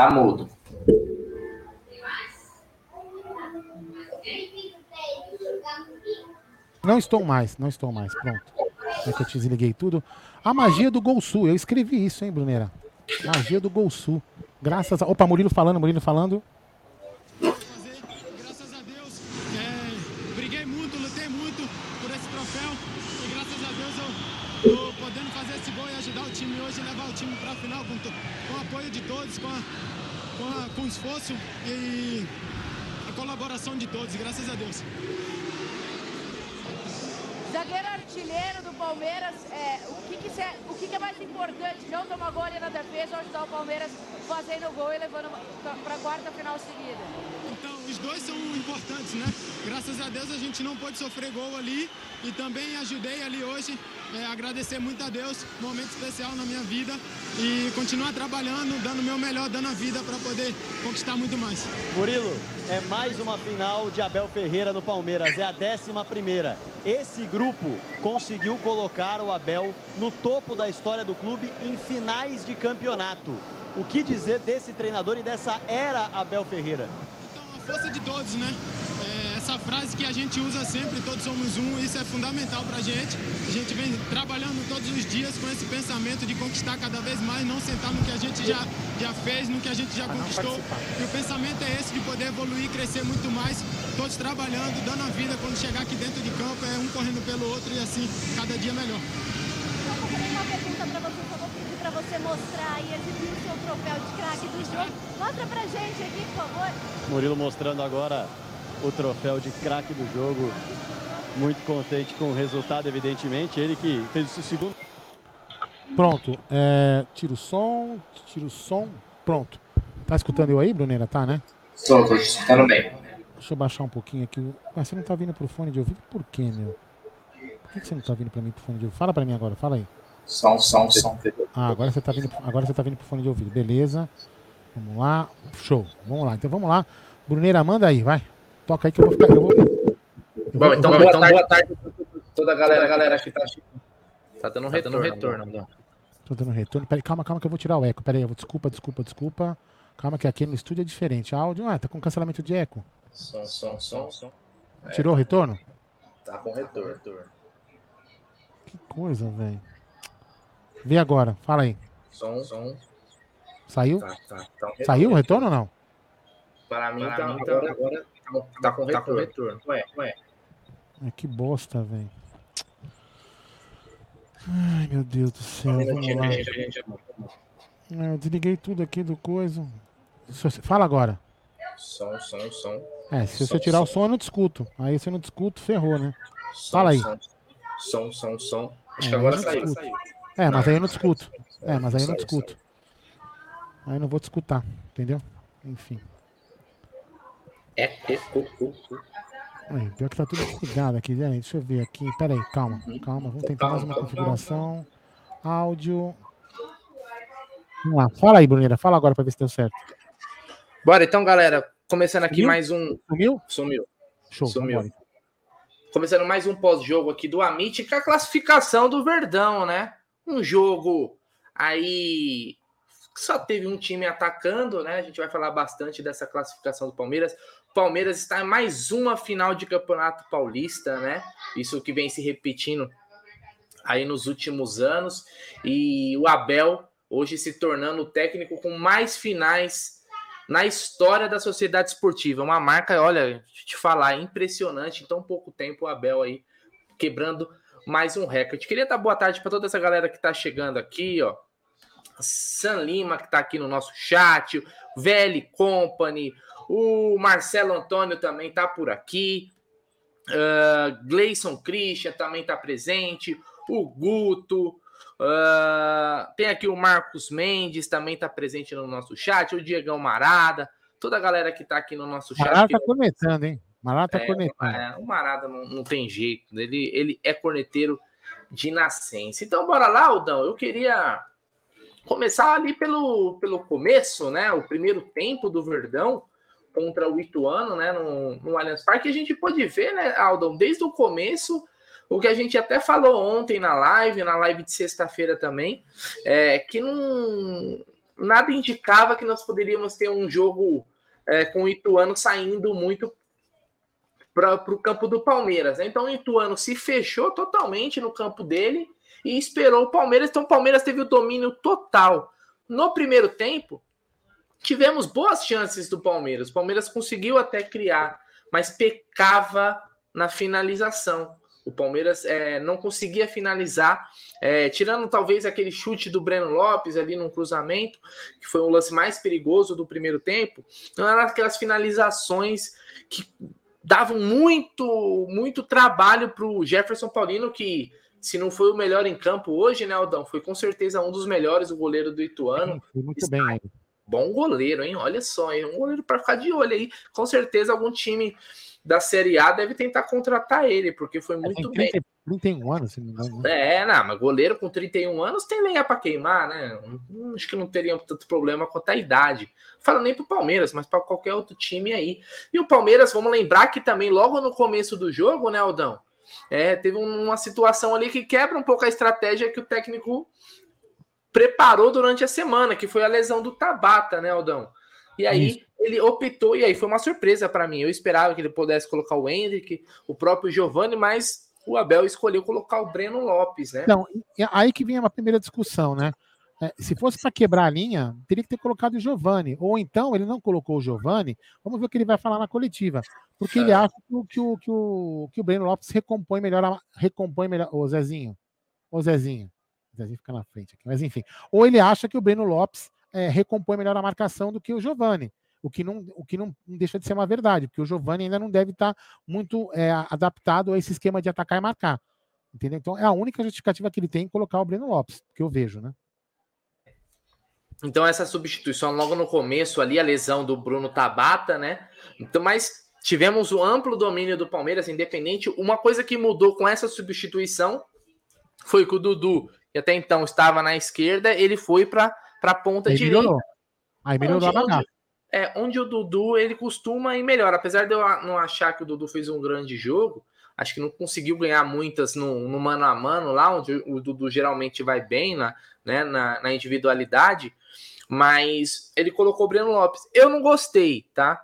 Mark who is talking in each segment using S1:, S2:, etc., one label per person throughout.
S1: tá mudo.
S2: Não estou mais, não estou mais. Pronto. É que eu te desliguei tudo. A magia do Gol Sul. Eu escrevi isso, hein, Brunera? Magia do Gol Sul. Graças a. Opa, Murilo falando, Murilo falando.
S3: Graças a Deus, é, briguei muito, lutei muito por esse troféu e graças a Deus eu tô podendo fazer esse gol e ajudar o time hoje levar o time para a final com, com o apoio de todos, com, a, com, a- com o esforço e a colaboração de todos, graças a Deus.
S4: Zagueiro artilheiro do Palmeiras, é, o, que, que, cê- o que, que é mais importante? Não tomar gol ali na defesa ou ajudar o Palmeiras fazendo gol e levando para a quarta final seguida?
S3: Então, os dois são importantes, né? Graças a Deus a gente não pôde sofrer gol ali e também ajudei ali hoje. É, agradecer muito a Deus, momento especial na minha vida e continuar trabalhando, dando o meu melhor, dando a vida para poder conquistar muito mais.
S5: Murilo, é mais uma final de Abel Ferreira no Palmeiras, é a décima primeira. Esse grupo conseguiu colocar o Abel no topo da história do clube em finais de campeonato. O que dizer desse treinador e dessa era Abel Ferreira?
S3: Então, a força de todos, né? Essa frase que a gente usa sempre, todos somos um, isso é fundamental pra gente. A gente vem trabalhando todos os dias com esse pensamento de conquistar cada vez mais, não sentar no que a gente já, já fez, no que a gente já conquistou. E o pensamento é esse de poder evoluir, crescer muito mais, todos trabalhando, dando a vida quando chegar aqui dentro de campo, é um correndo pelo outro e assim, cada dia melhor.
S6: Só vou fazer uma pergunta pra você, só vou pedir pra você mostrar e exibir o seu troféu de craque do jogo. Mostra pra gente aqui, por favor.
S5: Murilo mostrando agora o troféu de craque do jogo. Muito contente com o resultado, evidentemente. Ele que fez o segundo.
S2: Pronto. É, tira o som, tira o som. Pronto. Tá escutando eu aí, Brunera? Tá, né?
S1: Tô, tô escutando bem.
S2: Deixa eu baixar um pouquinho aqui. Mas você não tá vindo pro fone de ouvido? Por quê, meu? Por que que você não tá vindo pra mim pro fone de ouvido? Fala pra mim agora, fala aí.
S1: Som, som, som.
S2: Ah, agora você tá vindo, agora você tá vindo pro fone de ouvido. Beleza. Vamos lá. Show. Vamos lá. Então vamos lá. Bruneira, manda aí, vai. Toca aí que eu vou ficar. Eu vou, eu vou-
S1: Bom,
S2: eu
S1: então
S2: vou-
S1: boa tarde, boa tarde a toda a galera, galera que tá
S7: Tá dando retorno. retorno não.
S2: Tô dando retorno. Peraí, calma, calma que eu vou tirar o eco. Peraí, eu vou, desculpa, desculpa, desculpa. Calma que aqui no estúdio é diferente. Áudio, ah, tá com cancelamento de eco.
S1: Som, som, som, som.
S2: Tirou o retorno?
S1: Tá com retorno.
S2: Que coisa, velho. Vê agora, fala aí.
S1: Som, som.
S2: Saiu?
S1: Tá, tá, tá um
S2: Saiu o retorno ou não?
S1: Para mim, tá, agora, agora tá com retorno. retorno. Ué, ué.
S2: Ai, que bosta, velho. Ai, meu Deus do céu. Ah, Eu desliguei tudo aqui do coisa. Fala agora.
S1: Som, som, som.
S2: É, se
S1: Som,
S2: você tirar o
S1: som.
S2: eu não discuto. Aí se eu não discuto, ferrou, né?
S1: som,
S2: Fala aí.
S1: Som, som, som. Acho
S2: É,
S1: que agora
S2: eu não
S1: saiu. saiu.
S2: É, mas aí eu não discuto. É, mas aí eu não discuto. Aí eu não vou discutir, entendeu? Enfim.
S1: É, é, uh, uh.
S2: Aí, pior que tá tudo desligado aqui, né? Deixa eu ver aqui. Pera aí, calma, calma. Vamos tentar mais uma configuração. Áudio. Vamos lá. Fala aí, Bruneira. Fala agora pra ver se deu certo.
S1: Bora então, galera. Começando aqui
S2: Sumiu?
S1: mais um.
S2: Sumiu?
S1: Sumiu.
S2: Show.
S1: Sumiu.
S2: vambora.
S1: Começando mais um pós-jogo aqui do Amit, com a classificação do Verdão, né? Um jogo aí só teve um time atacando, né? A gente vai falar bastante dessa classificação do Palmeiras. Palmeiras está em mais uma final de Campeonato Paulista, né? Isso que vem se repetindo aí nos últimos anos. E o Abel hoje se tornando o técnico com mais finais na história da sociedade esportiva. Uma marca, olha, te falar, impressionante. Em tão pouco tempo, o Abel aí quebrando mais um recorde. Queria dar boa tarde para toda essa galera que está chegando aqui, ó. San Lima, que está aqui no nosso chat, o VL Company, o Marcelo Antônio também está por aqui, uh, Gleison Christian também está presente, o Guto, uh, tem aqui o Marcos Mendes também está presente no nosso chat, o Diegão Marada, toda a galera que está aqui no nosso chat.
S2: Marada
S1: que-
S2: tá cornetando, hein? Marada tá
S1: é,
S2: cornetando.
S1: é, o Marada não, não tem jeito, ele, ele é corneteiro de nascença. Então, bora lá, Aldão. Eu queria começar ali pelo, pelo começo, né? O primeiro tempo do Verdão contra o Ituano, né? No, no Allianz Parque. A gente pôde ver, né, Aldão, desde o começo, o que a gente até falou ontem na live, na live de sexta-feira também, é que não. nada indicava que nós poderíamos ter um jogo é, com o Ituano saindo muito para o campo do Palmeiras. Né? Então o Ituano se fechou totalmente no campo dele e esperou o Palmeiras. Então o Palmeiras teve o domínio total. No primeiro tempo, tivemos boas chances do Palmeiras. O Palmeiras conseguiu até criar, mas pecava na finalização. O Palmeiras é, não conseguia finalizar, é, tirando talvez aquele chute do Breno Lopes ali num cruzamento, que foi o lance mais perigoso do primeiro tempo. Não eram aquelas finalizações que davam muito, muito trabalho para o Jefferson Paulino, que se não foi o melhor em campo hoje, né, Aldão? Foi com certeza um dos melhores, o goleiro do Ituano.
S2: Foi muito bem aí.
S1: Bom goleiro, hein? Olha só, hein? um goleiro para ficar de olho aí. Com certeza algum time da Série A deve tentar contratar ele, porque foi muito é, 30, bem.
S2: 31 anos, se não me engano.
S1: Né? É, não, mas goleiro com 31 anos tem lenha para queimar, né? Acho que não teria tanto problema quanto a idade. Fala nem pro Palmeiras, mas para qualquer outro time aí. E o Palmeiras, vamos lembrar que também logo no começo do jogo, né, Aldão? É, teve uma situação ali que quebra um pouco a estratégia que o técnico preparou durante a semana, que foi a lesão do Tabata, né, Aldão? E aí Isso. ele optou, e aí foi uma surpresa para mim. Eu esperava que ele pudesse colocar o Hendrick, o próprio Giovani, mas o Abel escolheu colocar o Breno Lopes, né?
S2: Então, aí que vem uma primeira discussão, né? É, se fosse para quebrar a linha, teria que ter colocado o Giovani. Ou então ele não colocou o Giovani. Vamos ver o que ele vai falar na coletiva. Porque é. ele acha que o, que, o, que, o, que o Breno Lopes recompõe melhor. recompõe melhor. Ô Zezinho. Ô Zezinho. Zezinho fica na frente aqui. Mas enfim. Ou ele acha que o Breno Lopes é, recompõe melhor a marcação do que o Giovani. O que, não, o que não deixa de ser uma verdade, porque o Giovani ainda não deve estar muito é, adaptado a esse esquema de atacar e marcar. Entendeu? Então é a única justificativa que ele tem em colocar o Breno Lopes, que eu vejo, né?
S1: Então essa substituição logo no começo ali, a lesão do Bruno Tabata, né? Então, mas tivemos o amplo domínio do Palmeiras, independente. Uma coisa que mudou com essa substituição foi que o Dudu, que até então estava na esquerda, ele foi para para ponta Aí direita. Melhorou.
S2: Aí melhorou onde, a
S1: onde, é, onde o Dudu ele costuma ir melhor. Apesar de eu não achar que o Dudu fez um grande jogo, acho que não conseguiu ganhar muitas no, no mano a mano, lá onde o Dudu geralmente vai bem na, né, na, na individualidade. Mas ele colocou o Breno Lopes. Eu não gostei, tá?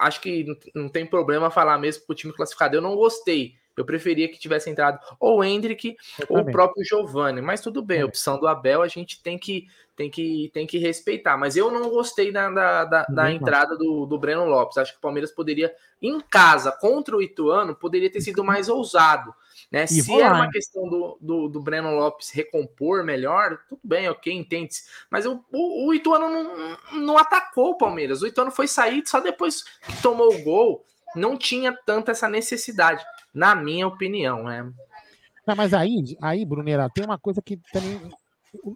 S1: Acho que não tem problema falar mesmo pro time classificado. Eu não gostei. Eu preferia que tivesse entrado ou o Hendrick ou o próprio Giovani. Mas tudo bem, a opção do Abel a gente tem que, tem que, tem que respeitar. Mas eu não gostei da, da, da, da entrada do, do Breno Lopes. Acho que o Palmeiras poderia, em casa, contra o Ituano, poderia ter sido mais ousado. Né? E Se é uma questão do, do, do, Breno Lopes recompor melhor, tudo bem, ok, entende -se. Mas o, o, o Ituano não, não atacou o Palmeiras. O Ituano foi sair só depois que tomou o gol. Não tinha tanta essa necessidade na minha opinião, né?
S2: Não, mas aí, aí, Brunera, tem uma coisa que também,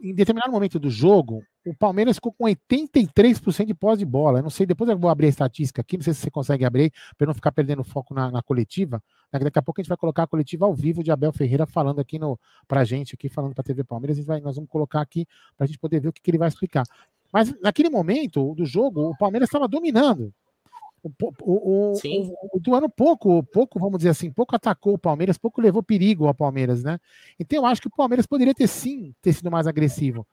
S2: em determinado momento do jogo, o Palmeiras ficou com 83% de pós de bola. Eu não sei, depois eu vou abrir a estatística aqui, não sei se você consegue abrir, para não ficar perdendo foco na, na, coletiva. Daqui a pouco a gente vai colocar a coletiva ao vivo de Abel Ferreira falando aqui no, pra gente, aqui falando para a TV Palmeiras. A gente vai, nós vamos colocar aqui para a gente poder ver o que, que ele vai explicar. Mas naquele momento do jogo, o Palmeiras estava dominando. O, o, o, o, do ano pouco, pouco, vamos dizer assim, pouco atacou o Palmeiras, pouco levou perigo ao Palmeiras, né? Então eu acho que o Palmeiras poderia ter sim ter sido mais agressivo.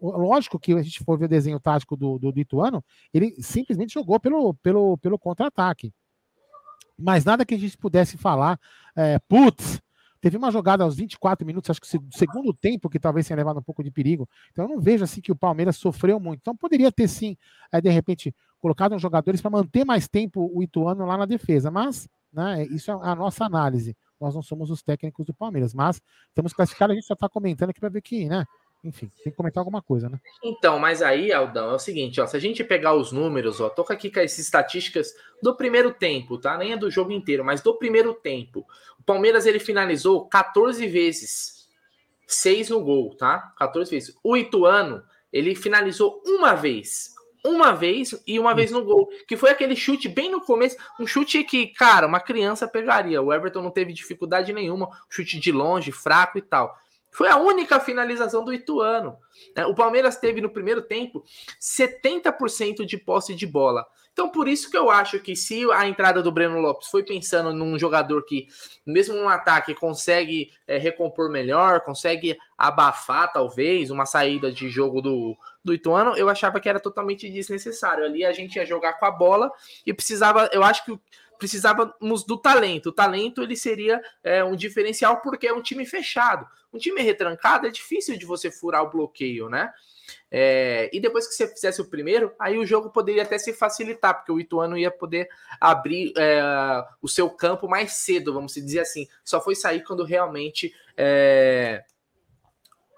S2: Lógico que a gente for ver o desenho tático do, do, do Ituano, ele simplesmente jogou pelo, pelo, pelo contra-ataque. Mas nada que a gente pudesse falar, é, putz, Teve uma jogada aos 24 minutos, acho que o segundo tempo, que talvez tenha levado um pouco de perigo. Então eu não vejo assim que o Palmeiras sofreu muito. Então poderia ter sim, é, de repente, colocado uns jogadores para manter mais tempo o Ituano lá na defesa. Mas né, isso é a nossa análise. Nós não somos os técnicos do Palmeiras, mas estamos classificados, a gente só está comentando aqui para ver que, né? Enfim, tem que comentar alguma coisa, né?
S1: Então, mas aí, Aldão, é o seguinte, ó, se a gente pegar os números, ó, toca aqui com as estatísticas do primeiro tempo, tá? Nem é do jogo inteiro, mas do primeiro tempo. O Palmeiras ele finalizou 14 vezes, 6 no gol, tá? 14 vezes. O Ituano, ele finalizou uma vez, uma vez e uma vez no gol, que foi aquele chute bem no começo, um chute que, cara, uma criança pegaria. O Everton não teve dificuldade nenhuma, chute de longe, fraco e tal Foi a única finalização do Ituano. Né? O Palmeiras teve no primeiro tempo 70% de posse de bola. Então, por isso que eu acho que se a entrada do Breno Lopes foi pensando num jogador que, mesmo no ataque, consegue é, recompor melhor, consegue abafar, talvez, uma saída de jogo do, do Ituano, eu achava que era totalmente desnecessário. Ali a gente ia jogar com a bola e precisava, eu acho que precisávamos do talento. O talento ele seria é, um diferencial porque é um time fechado. Um time retrancado é difícil de você furar o bloqueio, né? É, e depois que você fizesse o primeiro, aí o jogo poderia até se facilitar, porque o Ituano ia poder abrir é, o seu campo mais cedo, vamos dizer assim. Só foi sair quando realmente é,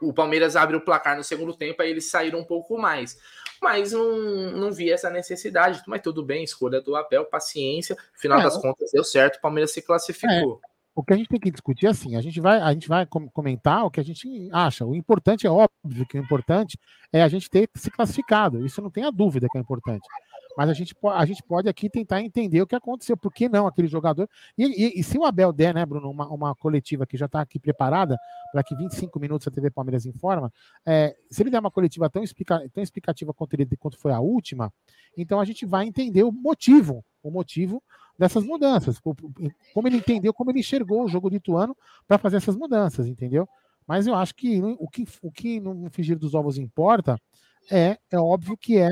S1: o Palmeiras abre o placar no segundo tempo, aí eles saíram um pouco mais. Mas não, não vi essa necessidade. Mas tudo bem, escolha do Abel, paciência. Final é, das contas, deu certo, o Palmeiras se classificou.
S2: O que a gente tem que discutir é assim, a gente vai, a gente vai comentar o que a gente acha. O importante é óbvio que o importante é a gente ter se classificado. Isso não tem a dúvida que é importante. Mas a gente, a gente pode aqui tentar entender o que aconteceu, por que não aquele jogador. E, e, e se o Abel der, né, Bruno, uma, uma coletiva que já está aqui preparada, para que 25 minutos a TV Palmeiras informa, é, se ele der uma coletiva tão, explica, tão explicativa quanto, ele, quanto foi a última, então a gente vai entender o motivo, o motivo dessas mudanças, como ele entendeu, como ele enxergou o jogo de Ituano para fazer essas mudanças, entendeu? Mas eu acho que o que, o que no fingir dos ovos importa é, é óbvio que é,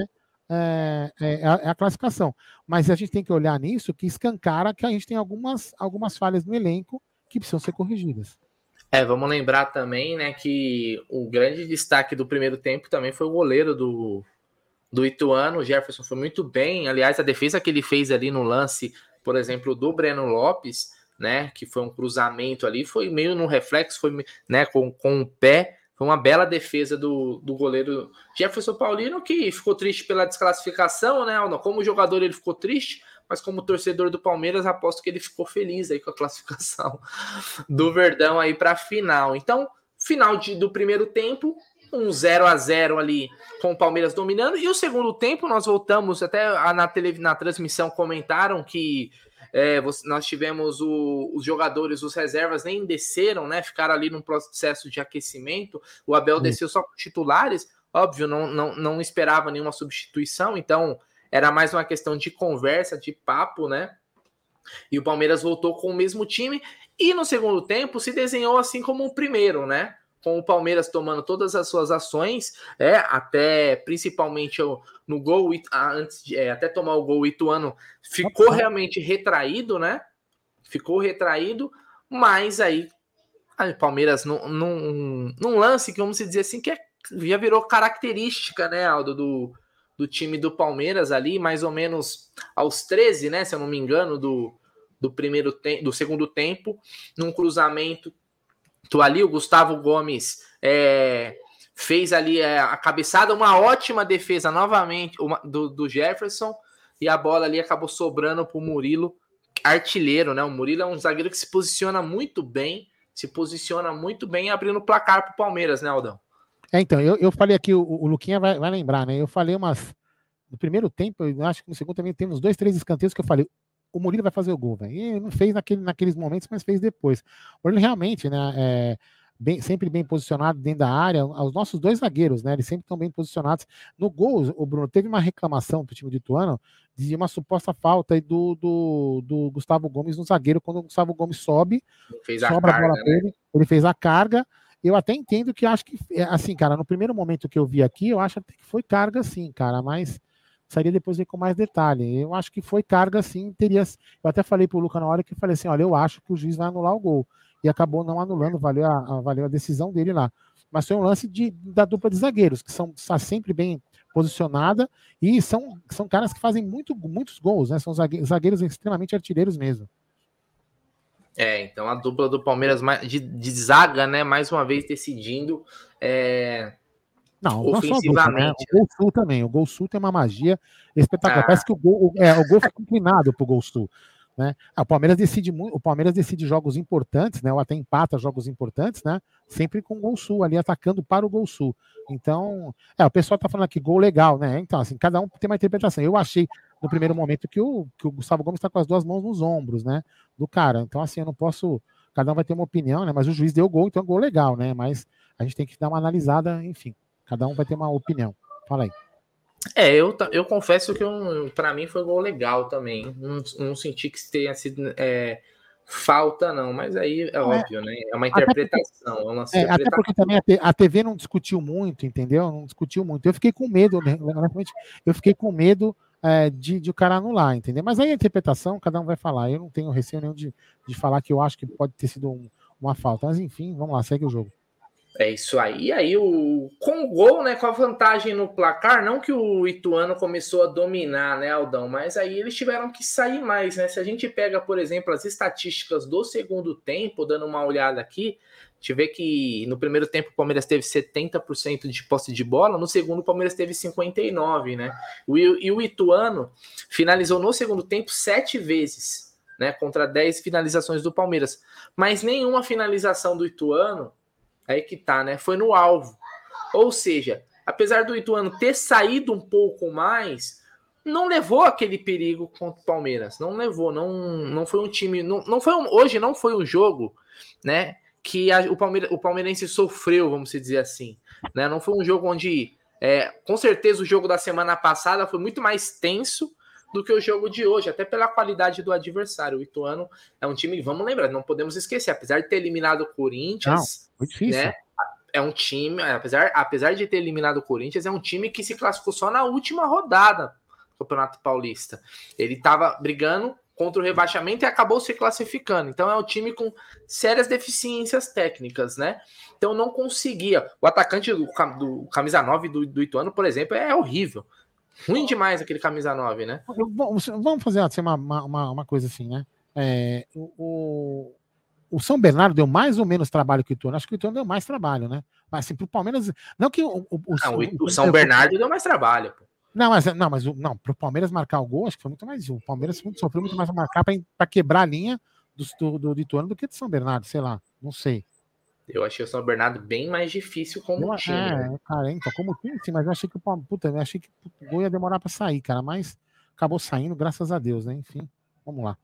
S2: é, é, é, a classificação. Mas a gente tem que olhar nisso que escancara que a gente tem algumas, algumas falhas no elenco que precisam ser corrigidas.
S1: É, vamos lembrar também, né, que o grande destaque do primeiro tempo também foi o goleiro do, do Ituano, o Jefferson foi muito bem. Aliás, a defesa que ele fez ali no lance por exemplo, do Breno Lopes, né, que foi um cruzamento ali, foi meio no reflexo, foi né, com, com o pé, foi uma bela defesa do, do goleiro Jefferson Paulino, que ficou triste pela desclassificação, né, como jogador ele ficou triste, mas como torcedor do Palmeiras, aposto que ele ficou feliz aí com a classificação do Verdão aí para a final. Então, final de, do primeiro tempo, um 0 a 0 ali com o Palmeiras dominando. E o segundo tempo, nós voltamos, até na, tele, na transmissão comentaram que é, nós tivemos o, os jogadores, os reservas nem desceram, né? Ficaram ali num processo de aquecimento. O Abel desceu só com titulares, óbvio, não, não, não esperava nenhuma substituição, então era mais uma questão de conversa, de papo, né? E o Palmeiras voltou com o mesmo time. E no segundo tempo se desenhou assim como o primeiro, né? Com o Palmeiras tomando todas as suas ações, é, até principalmente no gol, antes de, é, até tomar o gol, o Ituano ficou realmente retraído, né? Ficou retraído, mas aí o Palmeiras num, num, num, lance que vamos dizer assim que é, já virou característica, né, Aldo, do, do time do Palmeiras ali, mais ou menos aos 13, né, se eu não me engano, do, do primeiro tempo, do segundo tempo, num cruzamento Tu ali, o Gustavo Gomes é, fez ali é, a cabeçada, uma ótima defesa novamente uma, do, do, Jefferson, e a bola ali acabou sobrando para o Murilo, artilheiro, né? O Murilo é um zagueiro que se posiciona muito bem, se posiciona muito bem abrindo o placar para o Palmeiras, né, Aldão?
S2: É, então, eu, eu falei aqui, o, o Luquinha vai, vai lembrar, né? Eu falei umas. No primeiro tempo, eu acho que no segundo também temos dois, três escanteios que eu falei o Murilo vai fazer o gol, velho. E não fez naquele, naqueles momentos, mas fez depois. O Murilo realmente, né, é, bem, sempre bem posicionado dentro da área. Os nossos dois zagueiros, né, eles sempre estão bem posicionados. No gol, o Bruno teve uma reclamação do time de Ituano de uma suposta falta do, do, do Gustavo Gomes no zagueiro, quando o Gustavo Gomes sobe, fez a sobra carga, a bola né? ele, ele fez a carga. Eu até entendo que acho que, é, assim, cara, no primeiro momento que eu vi aqui, eu acho que foi carga sim, cara, mas precisaria depois ver com mais detalhe. Eu acho que foi carga, sim, teria. Eu até falei para o Luca na hora que falei assim: olha, eu acho que o juiz vai anular o gol. E acabou não anulando, valeu a, valeu a decisão dele lá. Mas foi um lance de, da dupla de zagueiros, que são está sempre bem posicionada e são, são caras que fazem muito, muitos gols, né? São zagueiros, zagueiros extremamente artilheiros mesmo.
S1: É, então a dupla do Palmeiras de, de zaga, né? Mais uma vez decidindo. É,
S2: não, não só dupla, né? O Gol Sul também. O Gol Sul tem uma magia espetacular. Ah. Parece que o gol, é, o gol fica inclinado pro Gol Sul. Né? Ah, o Palmeiras decide muito, o Palmeiras decide jogos importantes, né? Ou até empata jogos importantes, né? Sempre com o Gol Sul ali atacando para o Gol Sul. Então, é, o pessoal tá falando aqui gol legal, né? Então, assim, cada um tem uma interpretação. Eu achei no primeiro momento que o, que o Gustavo Gomes está com as duas mãos nos ombros, né? Do cara. Então, assim, eu não posso cada um vai ter uma opinião, né? Mas o juiz deu gol, então é gol legal, né? Mas a gente tem que dar uma analisada, enfim. Cada um vai ter uma opinião. Fala aí.
S1: É, eu, eu confesso que para mim foi um gol legal também. Não, não senti que tenha sido é, falta, não, mas aí é, é óbvio, né? É uma interpretação. Até porque, é uma
S2: é, até porque também a TV não discutiu muito, entendeu? Não discutiu muito. Eu fiquei com medo, né? eu fiquei com medo é, de, de o cara anular, entendeu? Mas aí a interpretação, cada um vai falar. Eu não tenho receio nenhum de, de falar que eu acho que pode ter sido um, uma falta. Mas enfim, vamos lá, segue o jogo.
S1: É isso aí. Aí, o, com o gol, né? Com a vantagem no placar, não que o Ituano começou a dominar, né, Aldão? Mas aí eles tiveram que sair mais, né? Se a gente pega, por exemplo, as estatísticas do segundo tempo, dando uma olhada aqui, a gente vê que no primeiro tempo o Palmeiras teve 70% de posse de bola, no segundo o Palmeiras teve 59%, né? E o Ituano finalizou no segundo tempo sete vezes, né? Contra 10 finalizações do Palmeiras. Mas nenhuma finalização do Ituano Aí que tá, né? Foi no alvo. Ou seja, apesar do Ituano ter saído um pouco mais, não levou aquele perigo contra o Palmeiras. Não levou, não, não foi um time. Não, não foi um, hoje não foi um jogo, né? Que a, o, Palmeira, o palmeirense sofreu, vamos dizer assim. Né? Não foi um jogo onde. É, com certeza o jogo da semana passada foi muito mais tenso do que o jogo de hoje, até pela qualidade do adversário. O Ituano é um time, vamos lembrar, não podemos esquecer, apesar de ter eliminado o Corinthians, não, difícil. né? É um time, apesar, apesar de ter eliminado o Corinthians, é um time que se classificou só na última rodada do Campeonato Paulista. Ele estava brigando contra o rebaixamento e acabou se classificando. Então é um time com sérias deficiências técnicas, né? Então não conseguia. O atacante do, do camisa 9 do, do Ituano, por exemplo, é horrível. Ruim demais aquele camisa 9, né?
S2: Vamos fazer assim, uma, uma, uma coisa assim, né? É, o, o São Bernardo deu mais ou menos trabalho que o Ituano. Acho que o Ituano deu mais trabalho, né? Mas assim, pro Palmeiras. Não que o. o,
S1: não, o, o São Bernardo deu mais trabalho. Pô.
S2: Não, mas não, mas não, pro Palmeiras marcar o gol, acho que foi muito mais. O Palmeiras sofreu muito mais a marcar para quebrar a linha do, do, do, do Ituano do que do São Bernardo, sei lá, não sei.
S1: Eu achei o São Bernardo bem mais difícil como eu, time. É,
S2: né? cara, então, como time, sim, mas eu achei que o puta, eu achei que o gol ia demorar para sair, cara, mas acabou saindo, graças a Deus, né? Enfim, vamos lá.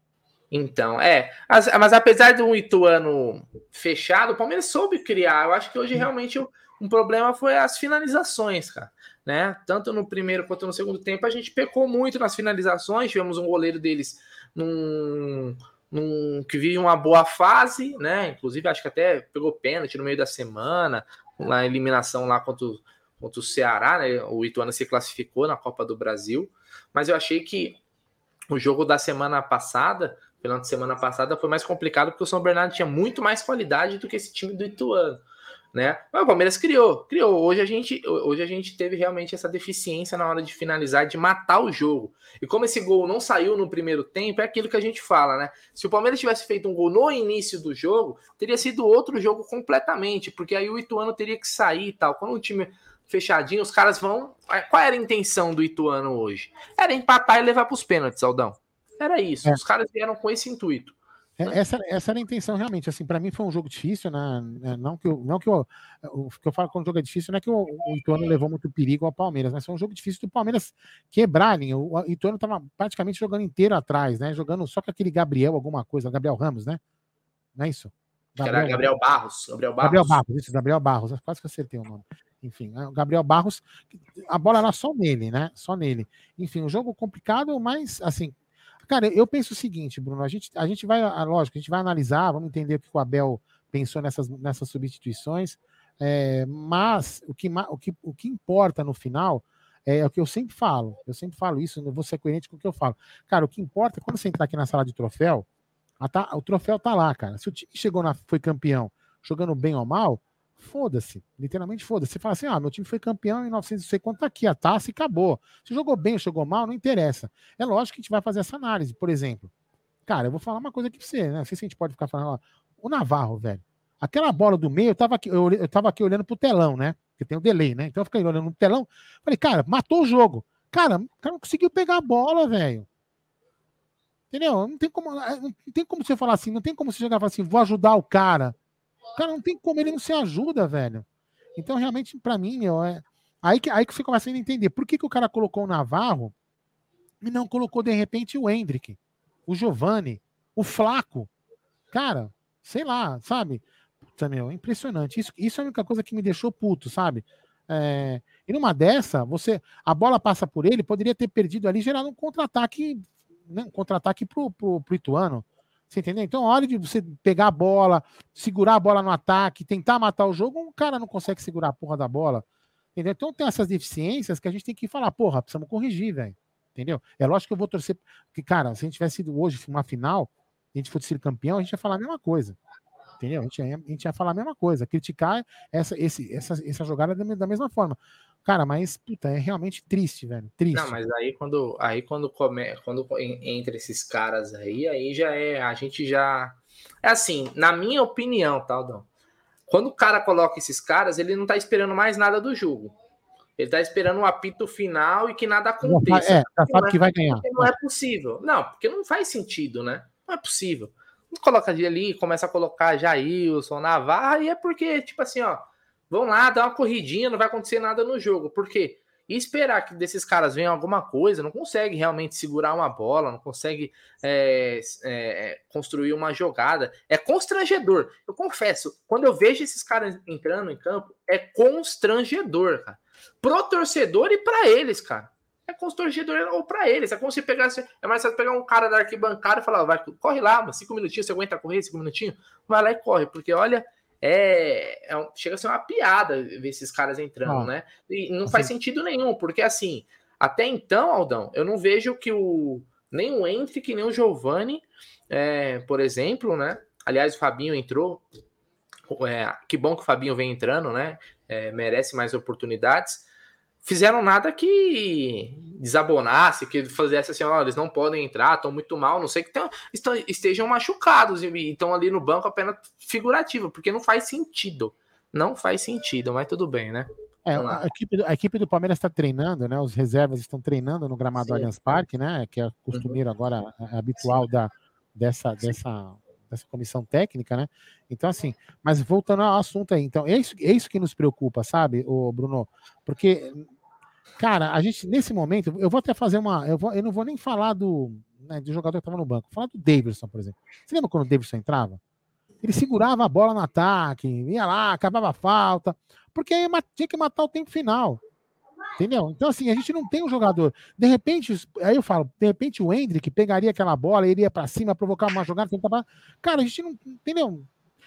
S1: Então, é. Mas, mas apesar de um Ituano fechado, o Palmeiras soube criar. Eu acho que hoje realmente um problema foi as finalizações, cara. Né? Tanto no primeiro quanto no segundo tempo, a gente pecou muito nas finalizações. Tivemos um goleiro deles num num, que vive uma boa fase, né? Inclusive, acho que até pegou pênalti no meio da semana, na eliminação lá contra o, contra o Ceará, né? O Ituano se classificou na Copa do Brasil, mas eu achei que o jogo da semana passada, final de semana passada, foi mais complicado porque o São Bernardo tinha muito mais qualidade do que esse time do Ituano né? Mas o Palmeiras criou, criou. Hoje a gente, hoje a gente teve realmente essa deficiência na hora de finalizar, de matar o jogo. E como esse gol não saiu no primeiro tempo, é aquilo que a gente fala, né? Se o Palmeiras tivesse feito um gol no início do jogo, teria sido outro jogo completamente, porque aí o Ituano teria que sair e tal. Quando o time fechadinho, os caras vão. Qual era a intenção do Ituano hoje? Era empatar e levar para os pênaltis, Aldão. Era isso. É. Os caras vieram com esse intuito.
S2: É, essa, essa era a intenção realmente. Assim, para mim foi um jogo difícil, né? É, não que eu, não que eu, o que eu falo quando o jogo é difícil não é que o, o Ituano levou muito perigo ao Palmeiras, mas foi um jogo difícil do Palmeiras quebrar a linha. O Ituano estava praticamente jogando inteiro atrás, né? Jogando só com aquele Gabriel, alguma coisa, Gabriel Ramos, né? Não é isso?
S1: Gabriel, Era Gabriel Barros.
S2: Gabriel Barros. Gabriel Barros, isso, Gabriel Barros. Quase que acertei o nome. Enfim, né? o Gabriel Barros, a bola era só nele, né? Só nele. Enfim, um jogo complicado, mas assim, Cara, eu penso o seguinte, Bruno, a gente, a gente vai, lógico, a gente vai analisar, vamos entender o que o Abel pensou nessas, nessas substituições, é, mas o que, o, que, o que importa no final é o que eu sempre falo, eu sempre falo isso, eu vou ser coerente com o que eu falo. Cara, o que importa é quando você entrar aqui na sala de troféu, tá, o troféu tá lá, cara. Se o time chegou na, foi campeão jogando bem ou mal, Foda-se, literalmente foda-se. Você fala assim: ah, meu time foi campeão em 900, sei quanto tá aqui, a taça e acabou. Se jogou bem ou jogou mal, não interessa. É lógico que a gente vai fazer essa análise. Por exemplo, cara, eu vou falar uma coisa aqui pra você, né? Não sei se a gente pode ficar falando, ó, o Navarro, velho. Aquela bola do meio, eu tava aqui, eu, eu tava aqui olhando pro telão, né? Porque tem o um delay, né? Então eu fiquei olhando no telão. Falei, cara, matou o jogo. Cara, o cara não conseguiu pegar a bola, velho. Entendeu? Não tem como, não tem como você falar assim, não tem como você chegar e falar assim, vou ajudar o cara. Cara, não tem como ele não se ajuda, velho. Então, realmente, para mim, meu, é. Aí que, aí que você começa a entender por que, que o cara colocou o Navarro e não colocou, de repente, o Hendrick, o Giovanni, o Flaco. Cara, Sei lá, sabe? Puta, meu, é impressionante. Isso, isso é a única coisa que me deixou puto, sabe? É, e numa dessa, você a bola passa por ele, poderia ter perdido ali, gerando um contra-ataque, né, um contra-ataque pro, pro, pro Ituano. Você entendeu? Então, a hora de você pegar a bola, segurar a bola no ataque, tentar matar o jogo, um cara não consegue segurar a porra da bola. Entendeu? Então tem essas deficiências que a gente tem que falar, porra, precisamos corrigir, velho. Entendeu? É lógico que eu vou torcer. Porque, cara, se a gente tivesse sido hoje uma final, a gente fosse ser campeão, a gente ia falar a mesma coisa. Entendeu? A gente ia, a gente ia falar a mesma coisa, criticar essa, esse, essa, essa jogada da, da mesma forma. Cara, mas, puta, é realmente triste, velho. Triste.
S1: Não, mas aí quando, aí quando, come, quando entra esses caras aí, aí já é. A gente já. É assim, na minha opinião, Taldão. Tá, quando o cara coloca esses caras, ele não tá esperando mais nada do jogo. Ele tá esperando um apito final e que nada aconteça.
S2: É, já sabe é, que vai ganhar.
S1: Não é possível. Não, porque não faz sentido, né? Não é possível. Não coloca ali, começa a colocar Jailson, Navarra, e é porque, tipo assim, ó Vão lá, dá uma corridinha, não vai acontecer nada no jogo. Por quê? E esperar que desses caras venham alguma coisa, não consegue realmente segurar uma bola, não consegue é, é, construir uma jogada. É constrangedor. Eu confesso, quando eu vejo esses caras entrando em campo, é constrangedor, cara. Pro torcedor e para eles, cara. É constrangedor ou para eles. É como se pegasse. É mais fácil pegar um cara da arquibancada e falar: vai, corre lá, cinco minutinhos, você aguenta correr cinco minutinhos? Vai lá e corre, porque olha, é, é um, chega a ser uma piada ver esses caras entrando, ah, né? E não assim, faz sentido nenhum, porque assim, até então, Aldão, eu não vejo que o nem o Hendrick, nem o Giovanni, é, por exemplo, né? Aliás, o Fabinho entrou. É, que bom que o Fabinho vem entrando, né? É, merece mais oportunidades fizeram nada que desabonasse, que fizesse assim, ó, eles não podem entrar, estão muito mal, não sei que tão, estão, estejam machucados e estão ali no banco apenas figurativo, porque não faz sentido. Não faz sentido, mas tudo bem, né?
S2: É, a, equipe, a equipe do Palmeiras está treinando, né? Os reservas estão treinando no gramado Sim. Allianz Parque, né? Que é costumeiro uhum. agora, é habitual da, dessa, dessa dessa comissão técnica, né? Então, assim, mas voltando ao assunto aí, então, é isso, é isso que nos preocupa, sabe, o Bruno? Porque, cara, a gente, nesse momento, eu vou até fazer uma. Eu, vou, eu não vou nem falar do, né, do jogador que estava no banco, vou falar do Davidson, por exemplo. Você lembra quando o Davidson entrava? Ele segurava a bola no ataque, ia lá, acabava a falta, porque aí tinha que matar o tempo final. Entendeu? Então, assim, a gente não tem um jogador. De repente, aí eu falo, de repente o Hendrick pegaria aquela bola, iria para cima, provocar uma jogada, tentava. Cara, a gente não. Entendeu?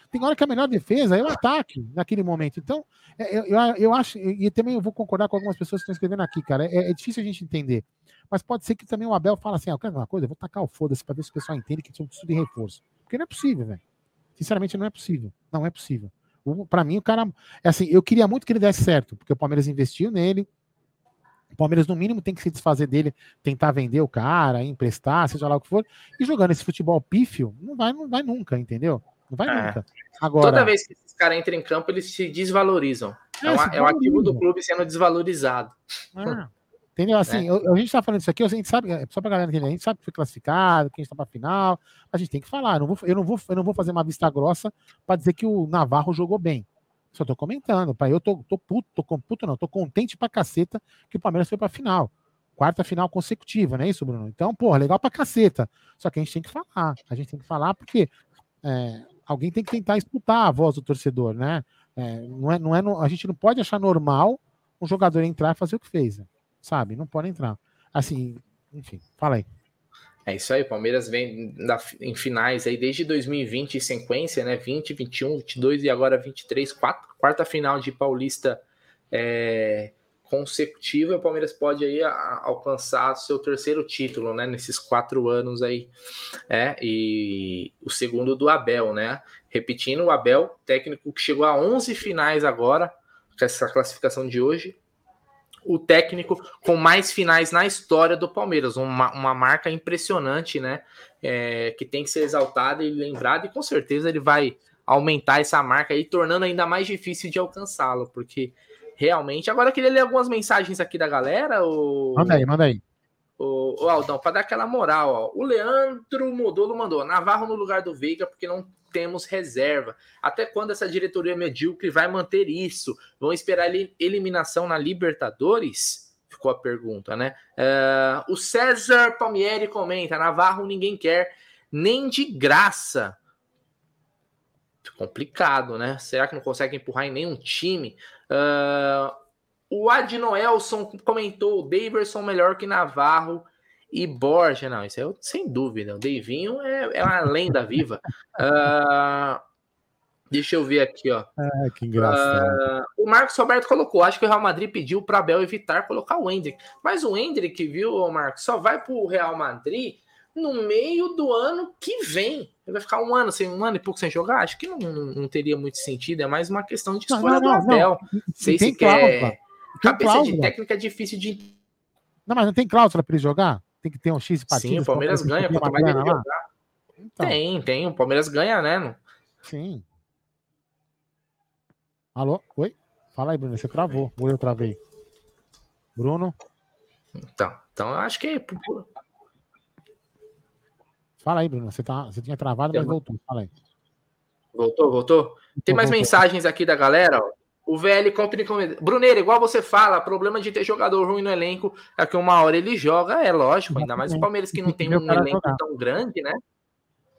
S2: Tem hora que a melhor defesa é o ataque naquele momento. Então, é, eu, eu, eu acho, e também eu vou concordar com algumas pessoas que estão escrevendo aqui, cara. É, é difícil a gente entender. Mas pode ser que também o Abel fala assim: ah, eu quero uma coisa, eu vou tacar o foda-se para ver se o pessoal entende que tinha um de reforço. Porque não é possível, velho. Sinceramente, não é possível. Não é possível. Para mim, o cara. É assim, eu queria muito que ele desse certo, porque o Palmeiras investiu nele, o Palmeiras, no mínimo, tem que se desfazer dele, tentar vender o cara, emprestar, seja lá o que for. E jogando esse futebol pífio, não vai, não vai nunca, entendeu? Não vai é. nunca.
S1: Agora, Toda vez que esses caras entram em campo, eles se desvalorizam. É, é, uma, é o ativo do clube sendo desvalorizado.
S2: Ah, entendeu? Assim, é. a gente tá falando isso aqui, a gente sabe, é, só pra galera entender, a gente sabe que foi classificado, que a gente tá pra final, a gente tem que falar. Eu não vou, eu não vou, eu não vou fazer uma vista grossa para dizer que o Navarro jogou bem. Só tô comentando, pai. Eu tô, tô puto, tô com puto, não, tô contente pra caceta que o Palmeiras foi pra final. Quarta final consecutiva, não é isso, Bruno? Então, porra, legal pra caceta. Só que a gente tem que falar. A gente tem que falar porque é, alguém tem que tentar escutar a voz do torcedor, né? É, não é, não é, a gente não pode achar normal um jogador entrar e fazer o que fez, sabe? Não pode entrar. Assim, enfim, fala aí.
S1: É isso aí, o Palmeiras vem na, em finais aí desde 2020 em sequência, né? 20, 21, 22 e agora 23, quatro, quarta final de Paulista é, consecutiva. O Palmeiras pode aí a, alcançar seu terceiro título, né? Nesses quatro anos aí, é, e o segundo do Abel, né? Repetindo, o Abel, técnico que chegou a 11 finais agora, com essa classificação de hoje, o técnico com mais finais na história do Palmeiras. Uma, uma marca impressionante, né? É, que tem que ser exaltada e lembrada, e com certeza ele vai aumentar essa marca aí, tornando ainda mais difícil de alcançá-lo, porque realmente. Agora eu queria ler algumas mensagens aqui da galera. O...
S2: Manda aí, manda aí.
S1: O, Aldão, para dar aquela moral, ó. O Leandro Modolo mandou Navarro no lugar do Veiga, porque não temos reserva. Até quando essa diretoria medíocre vai manter isso? Vão esperar eliminação na Libertadores? Ficou a pergunta, né? Uh, o César Palmieri comenta: Navarro ninguém quer, nem de graça. complicado, né? Será que não consegue empurrar em nenhum time? Uh, o Adnoelson comentou: Daverson melhor que Navarro e Borja. Não, isso é sem dúvida. O Davinho é, é uma lenda viva. Uh, deixa eu ver aqui, ó.
S2: Ah, que engraçado.
S1: Uh, o Marcos Roberto colocou: acho que o Real Madrid pediu para Abel evitar colocar o Hendrick. Mas o Hendrick, viu, Marcos, só vai para o Real Madrid no meio do ano que vem. Ele vai ficar um ano sem um ano e pouco sem jogar. Acho que não, não, teria muito sentido. É mais uma questão de escolha não, não, do Abel. Não, Sei se quer. Cabeça cláusula. de técnica é difícil de.
S2: Não, mas não tem cláusula para ele jogar? Tem que ter um X
S1: partidas. Sim, o Palmeiras ganha. Quanto mais jogar. Então. Tem, tem. O Palmeiras ganha, né?
S2: Sim. Alô? Oi? Fala aí, Bruno. Você travou. Ou eu travei? Bruno?
S1: Então, então eu acho que.
S2: Fala aí, Bruno. Você, tá, você tinha travado, mas voltou. Fala aí.
S1: Voltou, voltou? Tem mais voltou. mensagens aqui da galera, ó. O VL Company Bruneiro, igual você fala, problema de ter jogador ruim no elenco é que uma hora ele joga, é lógico, ainda mais o Palmeiras que não tem um elenco tão grande, né?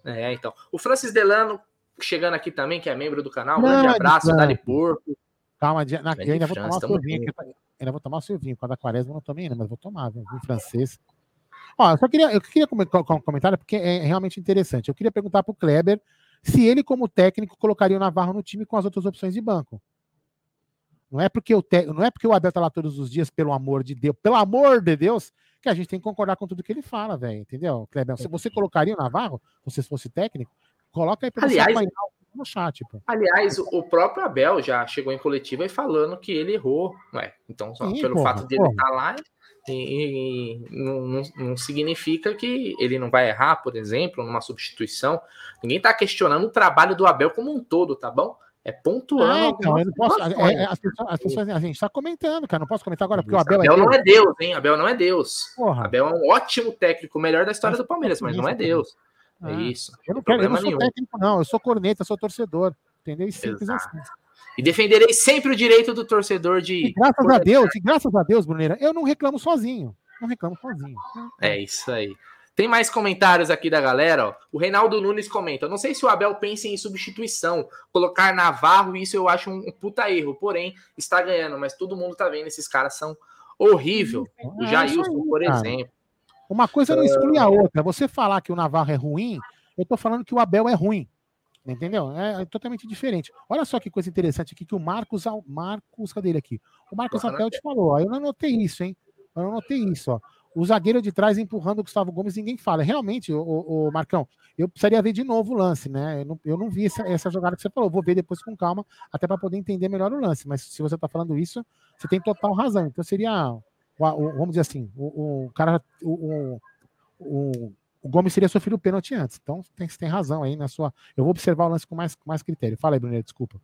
S1: É, então. O Francis Delano chegando aqui também, que é membro do canal, um grande abraço, Dali Porco.
S2: Calma, na, eu ainda vou tomar o Silvinho. Ainda vou tomar o Silvinho, quando a quaresma não tomei ainda, mas vou tomar, viu? Em francês. Ó, eu só queria, eu queria comentar um comentário porque é realmente interessante. Eu queria perguntar para o Kleber se ele, como técnico, colocaria o Navarro no time com as outras opções de banco. Não é porque o, te... não é porque o Abel tá lá todos os dias, pelo amor de Deus, pelo amor de Deus, que a gente tem que concordar com tudo que ele fala, velho. Entendeu, Kleber? Se você colocaria o Navarro, se você fosse técnico, coloca aí para
S1: Aliás, no chat, pô. Aliás, o próprio Abel já chegou em coletiva e falando que ele errou. Ué, então, só Sim, pelo porra, fato de ele estar tá lá, e, e não, não, não, significa que ele não vai errar, por exemplo, numa substituição. Ninguém está questionando o trabalho do Abel como um todo, tá bom? É pontuando. É, então,
S2: eu posso, é, é, as, pessoas, as pessoas, a gente está comentando, cara. Não posso comentar agora, porque o
S1: Abel,
S2: Abel
S1: é não é Deus, hein? Abel não é Deus. Porra. Abel é um ótimo técnico, o melhor da história do Palmeiras, mas não é Deus. É ah, isso.
S2: Eu não, quero, eu não sou nenhum. técnico, não. Eu sou corneta, sou torcedor. Entendeu? Simples assim.
S1: E defenderei sempre o direito do torcedor de.
S2: E graças a Deus, e graças a Deus, Bruneira, eu não reclamo sozinho. Não reclamo sozinho.
S1: É isso aí. Tem mais comentários aqui da galera. Ó. O Reinaldo Nunes comenta: Não sei se o Abel pensa em substituição, colocar Navarro, isso eu acho um, puta erro. Porém, está ganhando, mas todo mundo tá vendo, esses caras são horrível. O é Jailson, por exemplo.
S2: Uma coisa não exclui a outra. Você falar que o Navarro é ruim, eu tô falando que o Abel é ruim. Entendeu? É, é totalmente diferente. Olha só que coisa interessante aqui que o Marcos, Marcos, cadê ele aqui? O Marcos Apel te falou, ó, eu não notei isso, hein? Eu não notei isso, ó o zagueiro de trás empurrando o Gustavo Gomes, ninguém fala. Realmente, o, o, o Marcão, eu precisaria ver de novo o lance, né? Eu não, eu não vi essa, essa, jogada que você falou, vou ver depois com calma, até para poder entender melhor o lance. Mas se você está falando isso, você tem total razão. Então seria, o, o, vamos dizer assim, o, cara, o, o, Gomes seria sofrido o pênalti antes. Então tem, você tem razão aí na sua. Eu vou observar o lance com mais, com mais critério. Fala aí, Bruno, desculpa.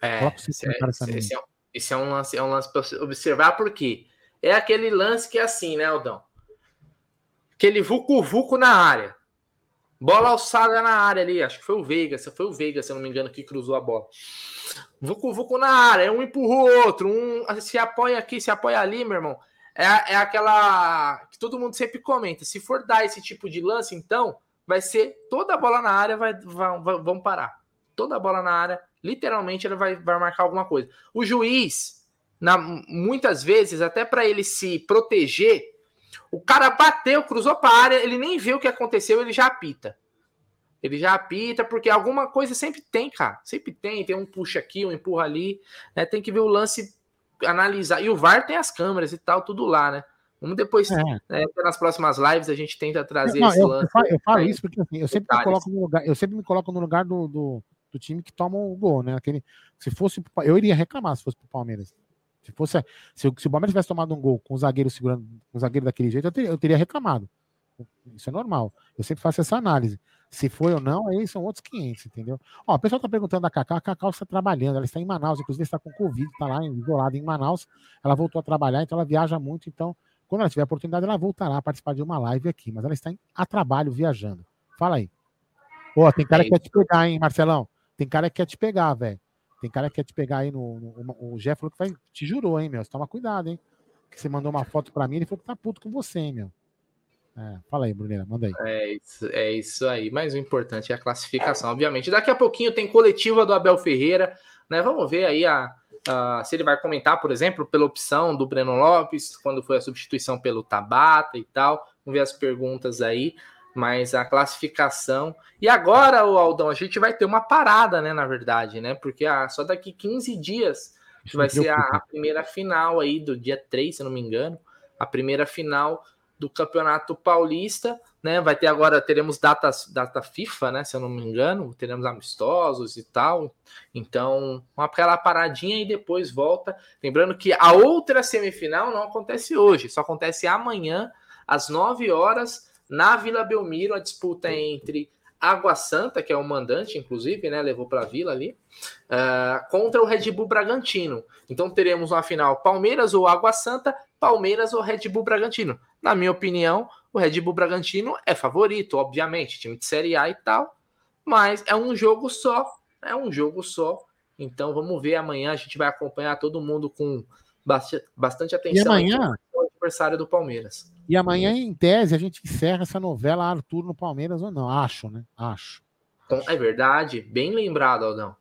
S1: É, esse, é, esse, é, esse é um lance, é um lance para observar porque é aquele lance que é assim, né, Aldão? Aquele vucu-vucu na área. Bola alçada na área ali. Acho que foi o Veiga. Foi o Veiga, se eu não me engano, que cruzou a bola. Vucu-vucu na área. Um empurra o outro. Um se apoia aqui, se apoia ali, meu irmão. É, é aquela que todo mundo sempre comenta. Se for dar esse tipo de lance, então, vai ser toda a bola na área, vai, vai, vai vão parar. Toda a bola na área, literalmente, ele vai, vai marcar alguma coisa. O juiz, na, muitas vezes, até para ele se proteger, o cara bateu, cruzou para a área, ele nem viu o que aconteceu, ele já apita. Ele já apita, porque alguma coisa sempre tem, cara. Sempre tem. Tem um puxa aqui, um empurra ali. Né? Tem que ver o lance, analisar. E o VAR tem as câmeras e tal, tudo lá, né? Vamos depois, é. né, nas próximas lives, a gente tenta trazer
S2: não, esse eu, lance. Eu falo, eu falo isso porque assim, eu, sempre me coloco no lugar, eu sempre me coloco no lugar do, do, do time que toma o gol, né? Aquele, se fosse, eu iria reclamar se fosse pro Palmeiras. Se fosse, se, se o Palmeiras tivesse tomado um gol com o zagueiro segurando, com o zagueiro daquele jeito, eu teria, eu teria reclamado. Isso é normal. Eu sempre faço essa análise. Se foi ou não, aí são outros 500, entendeu? Ó, o pessoal está perguntando da Cacá. A Cacá está trabalhando, ela está em Manaus, inclusive está com Covid, está lá isolada em Manaus. Ela voltou a trabalhar, então ela viaja muito. Então, quando ela tiver a oportunidade, ela voltará a participar de uma live aqui. Mas ela está em, a trabalho viajando. Fala aí. Ó, tem cara que quer te pegar, hein, Marcelão? Tem cara que quer te pegar, velho. Tem cara que quer te pegar aí no. no o Jeff falou que vai, te jurou, hein, meu? Você toma cuidado, hein? Que você mandou uma foto pra mim, ele falou que tá puto com você, hein, meu. É, fala aí, Brunera, manda aí.
S1: É isso, é isso aí. Mas o importante é a classificação, obviamente. Daqui a pouquinho tem coletiva do Abel Ferreira, né? Vamos ver aí a, a, se ele vai comentar, por exemplo, pela opção do Breno Lopes, quando foi a substituição pelo Tabata e tal. Vamos ver as perguntas aí. Mas a classificação. E agora, o Aldão, a gente vai ter uma parada, né? Na verdade, né? Porque ah, só daqui 15 dias vai ser a, a primeira final aí do dia 3, se não me engano. A primeira final do Campeonato Paulista, né? Vai ter agora, teremos datas, data FIFA, né? Se eu não me engano, teremos amistosos e tal. Então, uma aquela paradinha e depois volta. Lembrando que a outra semifinal não acontece hoje, só acontece amanhã, às 9 horas, na Vila Belmiro, a disputa é entre Água Santa, que é o mandante, inclusive, né? Levou para a Vila ali, uh, contra o Red Bull Bragantino. Então teremos uma final Palmeiras ou Água Santa, Palmeiras ou Red Bull Bragantino. Na minha opinião, o Red Bull Bragantino é favorito, obviamente, time de Série A e tal, mas é um jogo só, é um jogo só. Então vamos ver amanhã, a gente vai acompanhar todo mundo com bastante atenção.
S2: E amanhã?
S1: Adversário do Palmeiras.
S2: E amanhã, em tese, a gente encerra essa novela Arthur no Palmeiras ou não? Acho, né? Acho.
S1: Então, é verdade, bem lembrado, Aldão.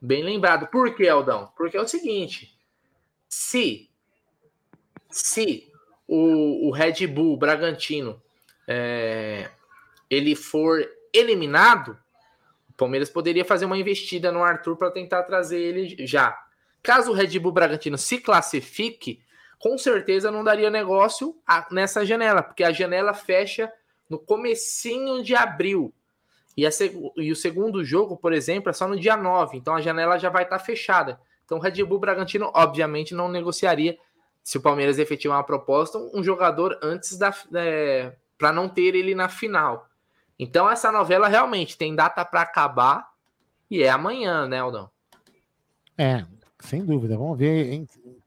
S1: Bem lembrado. Por que, Aldão? Porque é o seguinte: se se o, o Red Bull Bragantino é, ele for eliminado, o Palmeiras poderia fazer uma investida no Arthur para tentar trazer ele já. Caso o Red Bull Bragantino se classifique, com certeza não daria negócio nessa janela, porque a janela fecha no comecinho de abril. E, a, e, o segundo jogo, por exemplo, é só no dia 9, então a janela já vai estar tá fechada. Então o Red Bull Bragantino, obviamente, não negociaria se o Palmeiras efetivar uma proposta, um jogador antes da. É, para não ter ele na final. Então, essa novela realmente tem data para acabar e é amanhã, né, Aldão?
S2: É, sem dúvida. Vamos ver.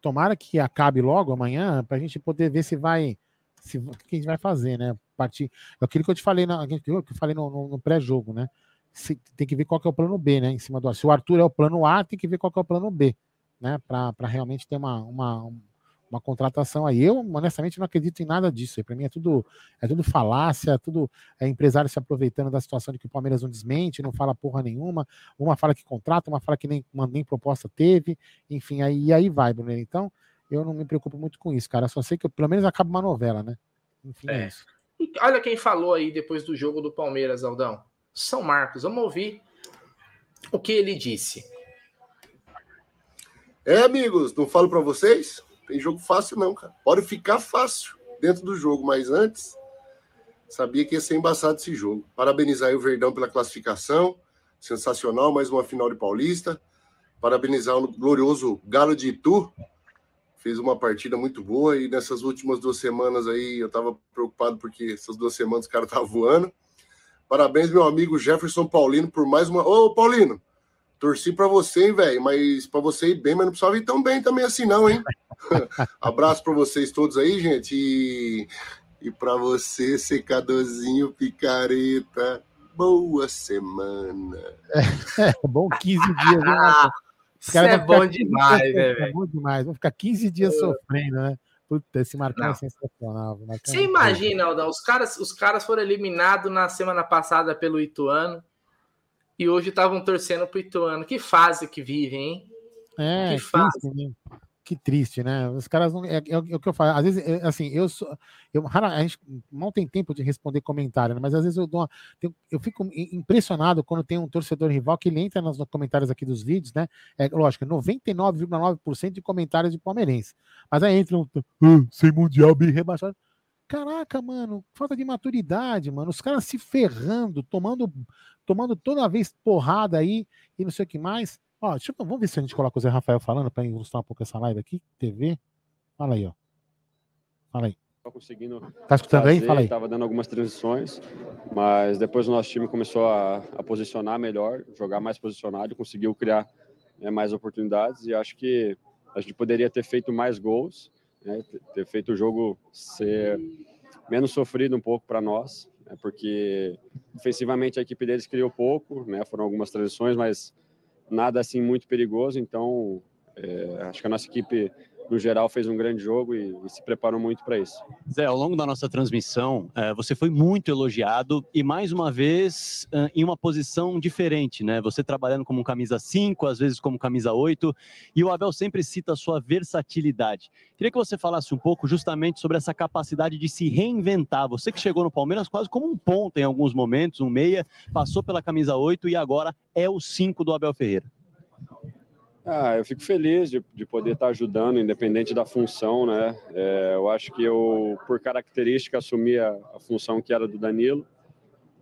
S2: Tomara que acabe logo amanhã para a gente poder ver se vai. Se, o que a gente vai fazer, né? Partir. É aquilo que eu te falei, na, que eu falei no, no, no pré-jogo, né? Se, tem que ver qual que é o plano B, né? Em cima do. Se o Arthur é o plano A, tem que ver qual que é o plano B, né? Para realmente ter uma, uma, uma contratação aí. Eu, honestamente, não acredito em nada disso. Para mim é tudo, é tudo falácia, é tudo é empresário se aproveitando da situação de que o Palmeiras não desmente, não fala porra nenhuma. Uma fala que contrata, uma fala que nem, uma, nem proposta teve. Enfim, aí, e aí vai, Bruno. Então, eu não me preocupo muito com isso, cara. Eu só sei que eu, pelo menos acaba uma novela, né?
S1: Enfim, é, é isso. E olha quem falou aí depois do jogo do Palmeiras, Aldão. São Marcos. Vamos ouvir o que ele disse.
S8: É, amigos, não falo para vocês? Tem jogo fácil, não, cara. Pode ficar fácil dentro do jogo, mas antes sabia que ia ser embaçado esse jogo. Parabenizar o Verdão pela classificação. Sensacional, mais uma final de Paulista. Parabenizar o glorioso Galo de Itu. Fez uma partida muito boa e nessas últimas duas semanas aí eu tava preocupado porque essas duas semanas o cara tava voando. Parabéns, meu amigo Jefferson Paulino, por mais uma. Ô, Paulino, torci para você, hein, velho, mas para você ir bem, mas não precisava ir tão bem também assim, não, hein? Abraço para vocês todos aí, gente. E, e para você, secadorzinho picareta, boa semana.
S2: É, bom 15 dias. Né?
S1: Isso é bom demais, velho.
S2: É bom demais. Vão ficar 15 dias é. sofrendo, né? Puta, esse Marcão é sensacional. Marcão
S1: Você imagina, Aldão, os caras, os caras foram eliminados na semana passada pelo Ituano e hoje estavam torcendo pro Ituano. Que fase que vivem, hein?
S2: É, que fase. Triste, que triste, né? Os caras não. É, é, é, o que eu falo. Às vezes, é, assim, eu sou. Eu, a gente não tem tempo de responder comentário, né? mas às vezes eu dou uma, eu fico impressionado quando tem um torcedor rival que ele entra nos comentários aqui dos vídeos, né? É lógico, 99,9% de comentários de palmeirense. Mas aí entra um. Uh, sem mundial, bem rebaixado. Caraca, mano, falta de maturidade, mano. Os caras se ferrando, tomando, tomando toda vez porrada aí e não sei o que mais. Ó, eu, vamos ver se a gente coloca o Zé Rafael falando para ilustrar um pouco essa live aqui. TV. Fala aí, ó. Fala aí.
S9: Conseguindo
S2: tá escutando fazer, aí? Fala aí.
S9: Tava dando algumas transições, mas depois o nosso time começou a, a posicionar melhor, jogar mais posicionado, conseguiu criar né, mais oportunidades e acho que a gente poderia ter feito mais gols, né, ter feito o jogo ser menos sofrido um pouco para nós, né, porque ofensivamente a equipe deles criou pouco, né, foram algumas transições, mas nada assim muito perigoso, então é, acho que a nossa equipe no geral, fez um grande jogo e, e se preparou muito para isso.
S5: Zé, ao longo da nossa transmissão, é, você foi muito elogiado e, mais uma vez, é, em uma posição diferente, né? Você trabalhando como camisa 5, às vezes como camisa 8, e o Abel sempre cita a sua versatilidade. Queria que você falasse um pouco justamente sobre essa capacidade de se reinventar. Você que chegou no Palmeiras quase como um ponta em alguns momentos, um meia, passou pela camisa 8 e agora é o 5 do Abel Ferreira.
S9: Ah, eu fico feliz de, de poder estar ajudando, independente da função, né? É, eu acho que eu, por característica, assumi a, a função que era do Danilo.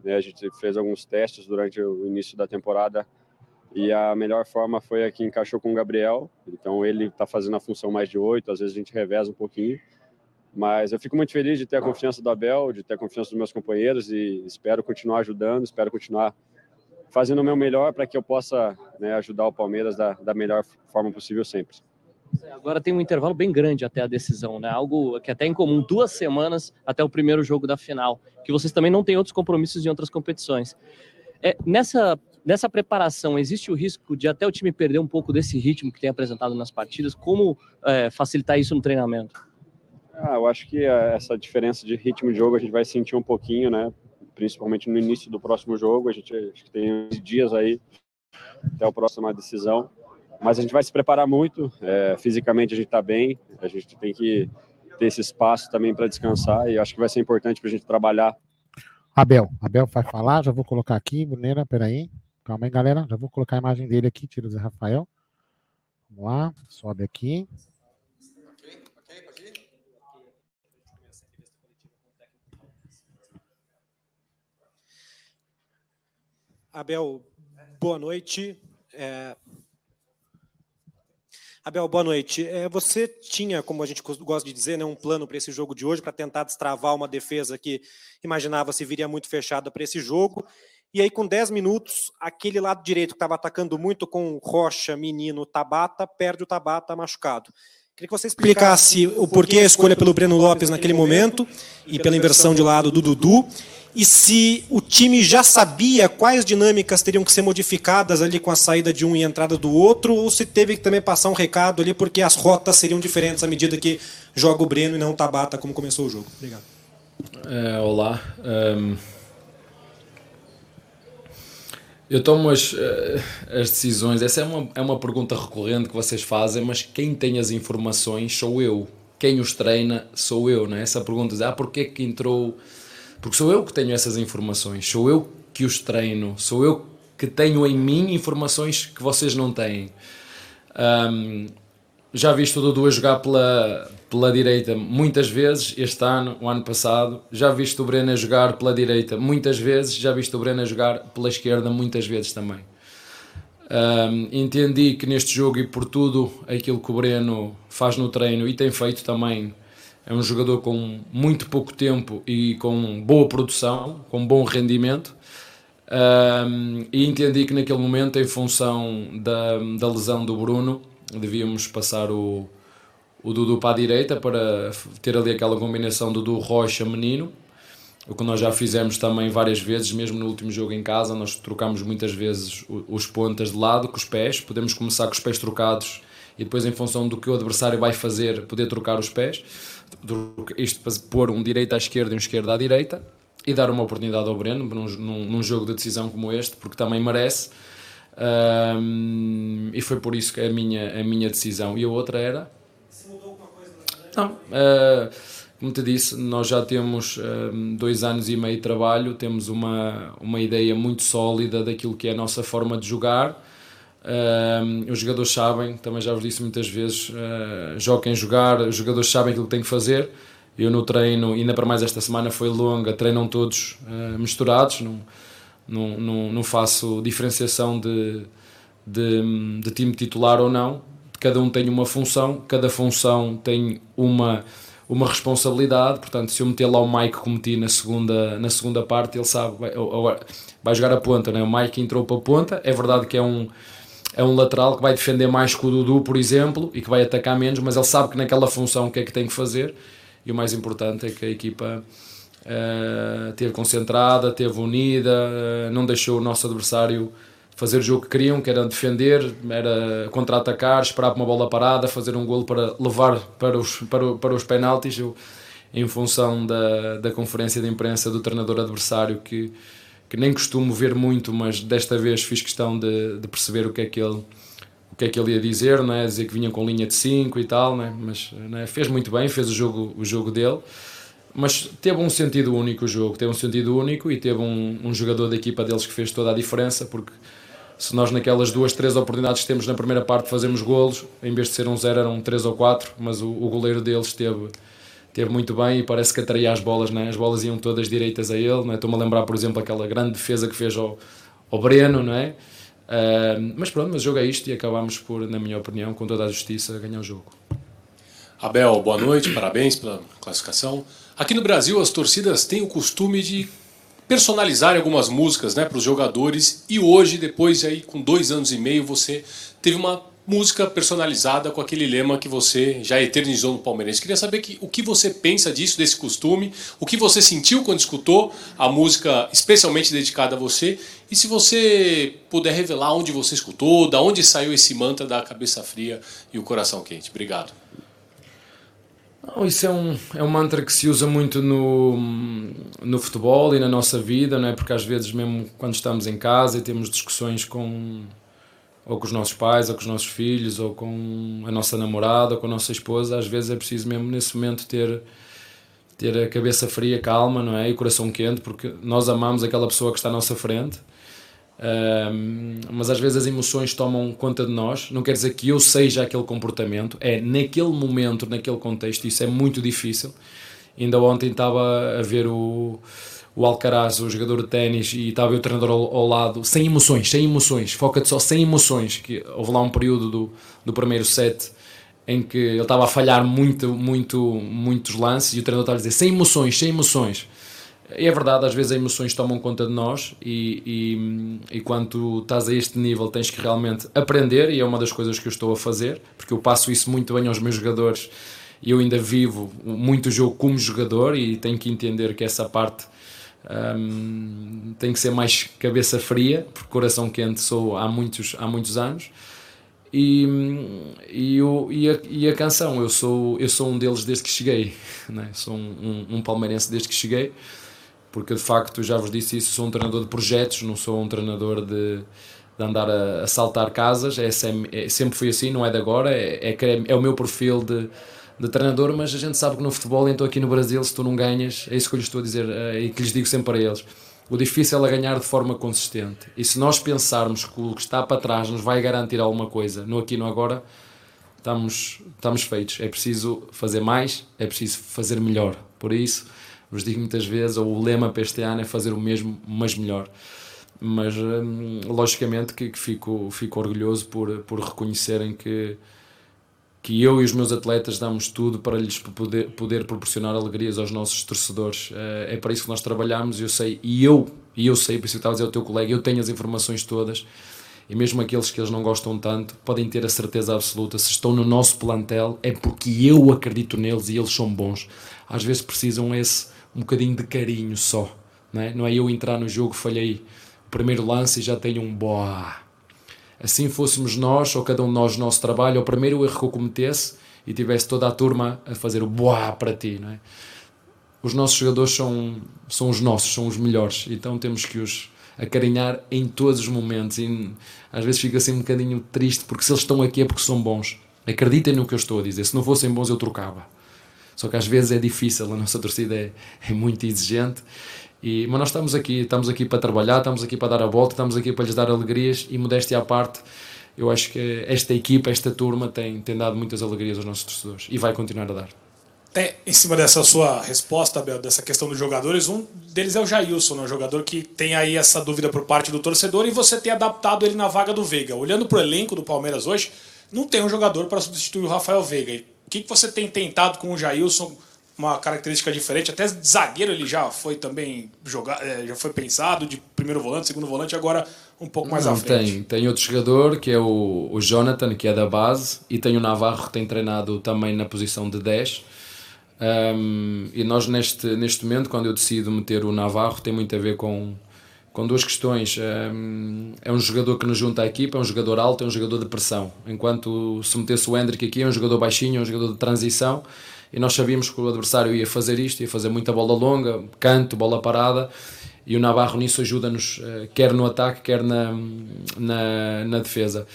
S9: Né? A gente fez alguns testes durante o início da temporada e a melhor forma foi a que encaixou com o Gabriel. Então ele está fazendo a função mais de oito, às vezes a gente reveza um pouquinho. Mas eu fico muito feliz de ter a confiança do Abel, de ter a confiança dos meus companheiros e espero continuar ajudando, espero continuar fazendo o meu melhor para que eu possa né, ajudar o Palmeiras da, da melhor forma possível sempre.
S7: Agora tem um intervalo bem grande até a decisão, né? Algo que é até incomum, duas semanas até o primeiro jogo da final, que vocês também não têm outros compromissos em outras competições. É, nessa, nessa preparação, existe o risco de até o time perder um pouco desse ritmo que tem apresentado nas partidas? Como é, facilitar isso no treinamento?
S9: Ah, eu acho que essa diferença de ritmo de jogo a gente vai sentir um pouquinho, né? Principalmente no início do próximo jogo. A gente acho que tem dias aí até a próxima decisão. Mas a gente vai se preparar muito. É, fisicamente a gente está bem. A gente tem que ter esse espaço também para descansar e acho que vai ser importante para a gente trabalhar.
S2: Abel, Abel vai falar. Já vou colocar aqui, Brunera. Peraí, calma aí, galera. Já vou colocar a imagem dele aqui. Tira o Zé Rafael. Vamos lá, sobe aqui.
S10: Abel, boa noite. É... Abel, boa noite. É, você tinha, como a gente gosta de dizer, né, um plano para esse jogo de hoje, para tentar destravar uma defesa que imaginava se viria muito fechada para esse jogo. E aí, com 10 minutos, aquele lado direito que estava atacando muito com Rocha, Menino, Tabata, perde o Tabata machucado. Queria que você explicasse o porquê a escolha pelo Breno Lopes naquele momento e pela inversão de lado do Dudu e se o time já sabia quais dinâmicas teriam que ser modificadas ali com a saída de um e a entrada do outro, ou se teve que também passar um recado ali porque as rotas seriam diferentes à medida que joga o Breno e não o Tabata, como começou o jogo. Obrigado.
S11: É, olá. Um, eu tomo as, eh, as decisões. Essa é uma, é uma pergunta recorrente que vocês fazem, mas quem tem as informações sou eu. Quem os treina sou eu, né? Essa pergunta é: ah, porquê que entrou porque sou eu que tenho essas informações, sou eu que os treino, sou eu que tenho em mim informações que vocês não têm. Um, já viste o Dudu a jogar pela, pela direita muitas vezes este ano, o ano passado. Já viste o Breno a jogar pela direita muitas vezes. Já viste o Breno a jogar pela esquerda muitas vezes também. Um, entendi que neste jogo e por tudo aquilo que o Breno faz no treino e tem feito também é um jogador com muito pouco tempo e com boa produção, com bom rendimento. Um, e entendi que naquele momento, em função da, da lesão do Bruno, devíamos passar o, o Dudu para a direita para ter ali aquela combinação Dudu Rocha Menino, o que nós já fizemos também várias vezes, mesmo no último jogo em casa, nós trocamos muitas vezes os pontas de lado com os pés, podemos começar com os pés trocados e depois em função do que o adversário vai fazer, poder trocar os pés isto para pôr um direito à esquerda e um esquerdo à direita e dar uma oportunidade ao Breno num, num, jogo de decisão como este, porque também merece. Um, e foi por isso que é a minha, a minha decisão. E a outra era. Não, uh, como te disse, nós já temos um, dois anos e meio de trabalho, temos uma, uma ideia muito sólida daquilo que é a nossa forma de jogar Uh, os jogadores sabem, também já vos disse muitas vezes, uh, joguem jogar, os jogadores sabem aquilo que têm que fazer. Eu no treino, ainda para mais esta semana foi longa, treinam todos misturados, não, não, não, não, faço diferenciação de, de, de, time titular ou não. Cada um tem uma função, cada função tem uma, uma responsabilidade. Portanto, se eu meter lá o Mike como meti na segunda, na segunda parte, ele sabe, vai, vai jogar a ponta. Né? O Mike entrou para a ponta, é verdade que é um é um lateral que vai defender mais que o Dudu, por exemplo, e que vai atacar menos, mas ele sabe que naquela função o que é que tem que fazer. E o mais importante é que a equipa uh, teve concentrada, teve unida, uh, não deixou o nosso adversário fazer o jogo que queriam, que era defender, era contra-atacar, esperar por uma bola parada, fazer um golo para levar para os, para, para os penaltis. Eu, em função da, da conferência de imprensa do treinador adversário, que, que nem costumo ver muito, mas desta vez fiz questão de, de perceber o que é que ele o que é que ele ia dizer, não é? dizer que vinha com linha de 5 e tal, não é? mas é? fez muito bem, fez o jogo, o jogo dele, mas teve um sentido único o jogo, teve um sentido único e teve um, um jogador da equipa deles que fez toda a diferença, porque se nós naquelas duas, três oportunidades que temos na primeira parte fazemos golos, em vez de ser um zero eram três ou quatro, mas o, o goleiro deles teve, teve muito bem e parece que atraía as bolas, né? as bolas iam todas direitas a ele, é? estou-me a lembrar por exemplo aquela grande defesa que fez ao, ao Breno, não é? Uh, mas pronto, mas o jogo é isto e acabamos por, na minha opinião, com toda a justiça, ganhar o jogo.
S12: Abel, boa noite, parabéns pela classificação. Aqui no Brasil, as torcidas têm o costume de personalizar algumas músicas né, para os jogadores e hoje, depois aí com dois anos e meio, você teve uma música personalizada com aquele lema que você já eternizou no Palmeirense. Queria saber que, o que você pensa disso, desse costume, o que você sentiu quando escutou a música especialmente dedicada a você e se você puder revelar onde você escutou, da onde saiu esse mantra da cabeça fria e o coração quente. Obrigado.
S11: Não, isso é um, é um mantra que se usa muito no, no futebol e na nossa vida, não é? porque às vezes, mesmo quando estamos em casa e temos discussões com, ou com os nossos pais, ou com os nossos filhos, ou com a nossa namorada, ou com a nossa esposa, às vezes é preciso mesmo nesse momento ter, ter a cabeça fria, calma, não é? E o coração quente, porque nós amamos aquela pessoa que está à nossa frente. Um, mas às vezes as emoções tomam conta de nós. Não quer dizer que eu seja aquele comportamento, é naquele momento, naquele contexto, isso é muito difícil. Ainda ontem estava a ver o, o Alcaraz, o jogador de ténis, e estava o treinador ao, ao, lado, sem emoções, sem emoções, foca-te só sem emoções. Que houve lá um período do, do primeiro set em que ele estava a falhar muito, muito, muitos lances e o treinador estava a dizer sem emoções, sem emoções. É verdade, às vezes as emoções tomam conta de nós e, e, e quando estás a este nível tens que realmente aprender e é uma das coisas que eu estou a fazer, porque eu passo isso muito bem aos meus jogadores e eu ainda vivo muito o jogo como jogador e tenho que entender que essa parte um, tem que ser mais cabeça fria, porque coração quente sou há muitos, há muitos anos. E, e, o, e, a, e a canção, eu sou, eu sou um deles desde que cheguei, né? sou um, um, um palmeirense desde que cheguei, porque de facto, já vos disse isso, sou um treinador de projetos, não sou um treinador de, de andar a, a saltar casas, é, é, sempre fui assim, não é de agora, é, é, é o meu perfil de, de treinador, mas a gente sabe que no futebol, então aqui no Brasil, se tu não ganhas, é isso que eu lhes estou a dizer eh, e que lhes digo sempre a eles. O difícil é ganhar de forma consistente. E se nós pensarmos que o que está para trás nos vai garantir alguma coisa, no aqui no agora, estamos, estamos feitos. É preciso fazer mais, é preciso fazer melhor. Por isso, vos digo muitas vezes, ou o lema para este ano é fazer o mesmo, mas melhor. Mas, hum, logicamente, que, que fico, fico orgulhoso por, por reconhecerem que que eu e os meus atletas damos tudo para lhes poder, poder proporcionar alegrias aos nossos torcedores. Eh, é para isso que nós trabalhamos, eu sei, e eu, e eu sei, por isso que a dizer ao teu colega, eu tenho as informações todas, e mesmo aqueles que eles não gostam tanto, podem ter a certeza absoluta, se estão no nosso plantel, é porque eu acredito neles e eles são bons. Às vezes precisam esse um bocadinho de carinho só, não é, não é eu entrar no jogo, falhei o primeiro lance e já tenho um boa assim fôssemos nós, ou cada um de nós, nosso trabalho, o primeiro erro que eu cometesse e tivesse toda a turma a fazer o boa para ti, não é? Os nossos jogadores são, são os nossos, são os melhores, então temos que os acarinhar em todos os momentos e às vezes fico assim um bocadinho triste porque se eles estão aqui é porque são bons. Acreditem no que eu estou a dizer, se não fossem bons eu trocava. Só que às vezes é difícil, a nossa torcida é, é muito exigente e, mas nós estamos aqui, estamos aqui para trabalhar, estamos aqui para dar a volta, estamos aqui para lhes dar alegrias e modéstia à parte, eu acho que esta equipa, esta turma tem, tem dado muitas alegrias aos nossos torcedores e vai continuar a dar.
S12: Em cima dessa sua resposta, Abel, dessa questão dos jogadores, um deles é o Jailson, né, um jogador que tem aí essa dúvida por parte do torcedor e você tem adaptado ele na vaga do Veiga. Olhando para o elenco do Palmeiras hoje, não tem um jogador para substituir o Rafael Veiga. O que, que você tem tentado com o Jailson uma característica diferente. Até zagueiro ele já foi também jogado, é, já foi pensado de primeiro volante, segundo volante, agora um pouco mais
S11: Não,
S12: à frente.
S11: Tem, tem outro jogador que é o, o Jonathan, que é da base, e tem o Navarro que tem treinado também na posição de 10. Um, e nós neste, neste momento, quando eu decido meter o Navarro, tem muito a ver com, com duas questões. É um jogador que nos junta à equipa, é um jogador alto, é um jogador de pressão. Enquanto se metesse o Hendrick aqui, é um jogador baixinho, é um jogador de transição. E nós sabíamos que o adversário ia fazer isto, ia fazer muita bola longa, canto, bola parada. E o Navarro nisso ajuda-nos, eh, quer no ataque, quer na, na, na defesa.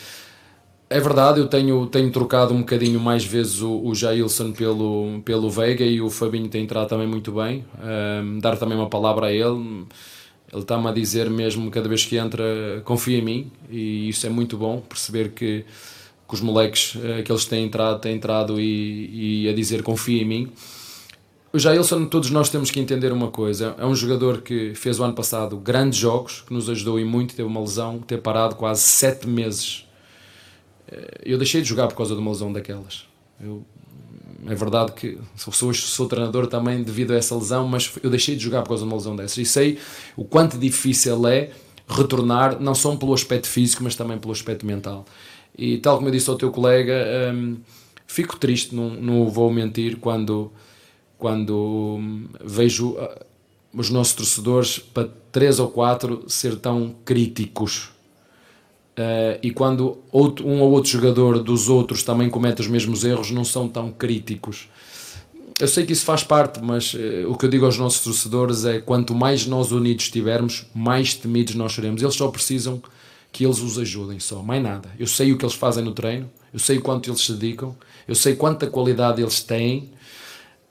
S11: É verdade, eu tenho, tenho trocado um bocadinho mais vezes o, o Jailson pelo, pelo Veiga e o Fabinho tem entrado também muito bem. Um, dar também uma palavra a ele ele está-me a dizer mesmo cada vez que entra confia em mim e isso é muito bom perceber que, que os moleques eh, que eles têm entrado têm entrado e, e a dizer confia em mim o Jailson, todos nós temos que entender uma coisa. É um jogador que fez o ano passado grandes jogos, que nos ajudou e muito. Teve uma lesão, ter parado quase sete meses. Eh, eu deixei de jogar por causa de uma lesão daquelas. Eu é verdade que sou, sou treinador também devido a essa lesão, mas eu deixei de jogar por causa de uma lesão dessas. E sei o quanto difícil é retornar, não só pelo aspecto físico, mas também pelo aspecto mental. E tal como eu disse ao teu colega, hum, fico triste, não, não vou mentir, quando, quando hum, vejo uh, os nossos torcedores para três ou quatro ser tão críticos Uh, e quando outro, um ou outro jogador dos outros também comete os mesmos erros, não são tão críticos. Eu sei que isso faz parte, mas uh, o que eu digo aos nossos torcedores é: quanto mais nós unidos estivermos, mais temidos nós seremos. Eles só precisam que eles os ajudem, só, mais nada. Eu sei o que eles fazem no treino, eu sei quanto eles se dedicam, eu sei quanta qualidade eles têm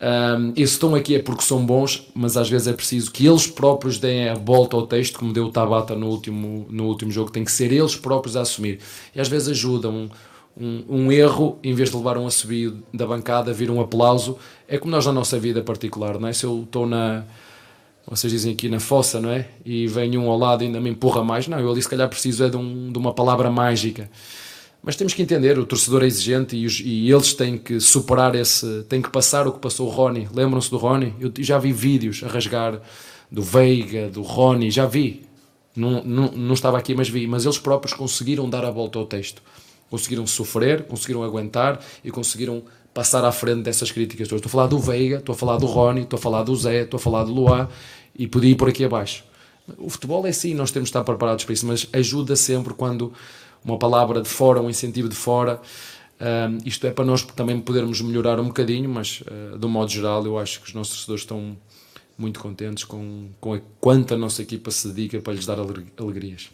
S11: um, e se estão aqui é porque são bons, mas às vezes é preciso que eles próprios deem a volta ao texto, como deu o Tabata no último, no último jogo, tem que ser eles próprios a assumir. E às vezes ajudam. Um, um, um erro, em vez de levar um assobio da bancada, vir um aplauso, é como nós na nossa vida particular, não é? Se eu estou na, vocês dizem aqui na fossa, não é? E vem um ao lado e ainda me empurra mais, não, eu ali se calhar preciso é de, um, de uma palavra mágica. Mas temos que entender, o torcedor é exigente e, os, e, eles têm que superar esse, têm que passar o que passou o Rony. Lembram-se do Rony? Eu já vi vídeos a rasgar do Veiga, do Rony, já vi. Não, não, não estava aqui, mas vi. Mas eles próprios conseguiram dar a volta ao texto. Conseguiram sofrer, conseguiram aguentar e conseguiram passar à frente dessas críticas todas. Estou a falar do Veiga, estou a falar do Rony, estou a falar do Zé, estou a falar do Luá e podia ir por aqui abaixo. O futebol é assim, nós temos de estar preparados para isso, mas ajuda sempre quando uma palavra de fora, um incentivo de fora. Um, isto é para nós também podermos melhorar um bocadinho, mas uh, de um modo geral eu acho que os nossos torcedores estão muito contentes com, com a, quanto a nossa equipa se dedica para lhes dar alegrias.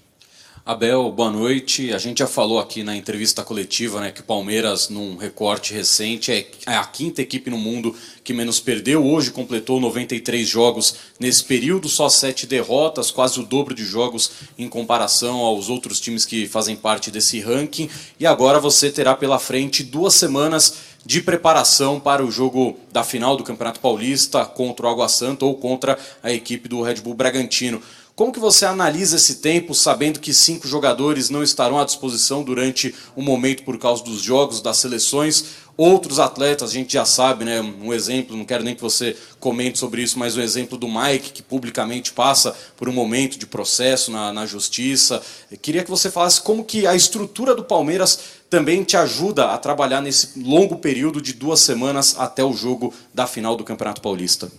S13: Abel, boa noite. A gente já falou aqui na entrevista coletiva né, que o Palmeiras, num recorte recente, é, é a quinta equipe no mundo que menos perdeu. Hoje completou 93 jogos nesse período, só sete derrotas, quase o dobro de jogos em comparação aos outros times que fazem parte desse ranking. E agora você terá pela frente duas semanas de preparação para o jogo da final do Campeonato Paulista contra o Água Santa ou contra a equipe do Red Bull Bragantino. Como que você analisa esse tempo, sabendo que cinco jogadores não estarão à disposição durante o momento por causa dos jogos, das seleções? Outros atletas, a gente já sabe, né? Um exemplo, não quero nem que você comente sobre isso, mas o um exemplo do Mike, que publicamente passa por um momento de processo na, na justiça. Eu queria que você falasse como que a estrutura do Palmeiras também te ajuda a trabalhar nesse longo período de duas semanas até o jogo da final do Campeonato Paulista.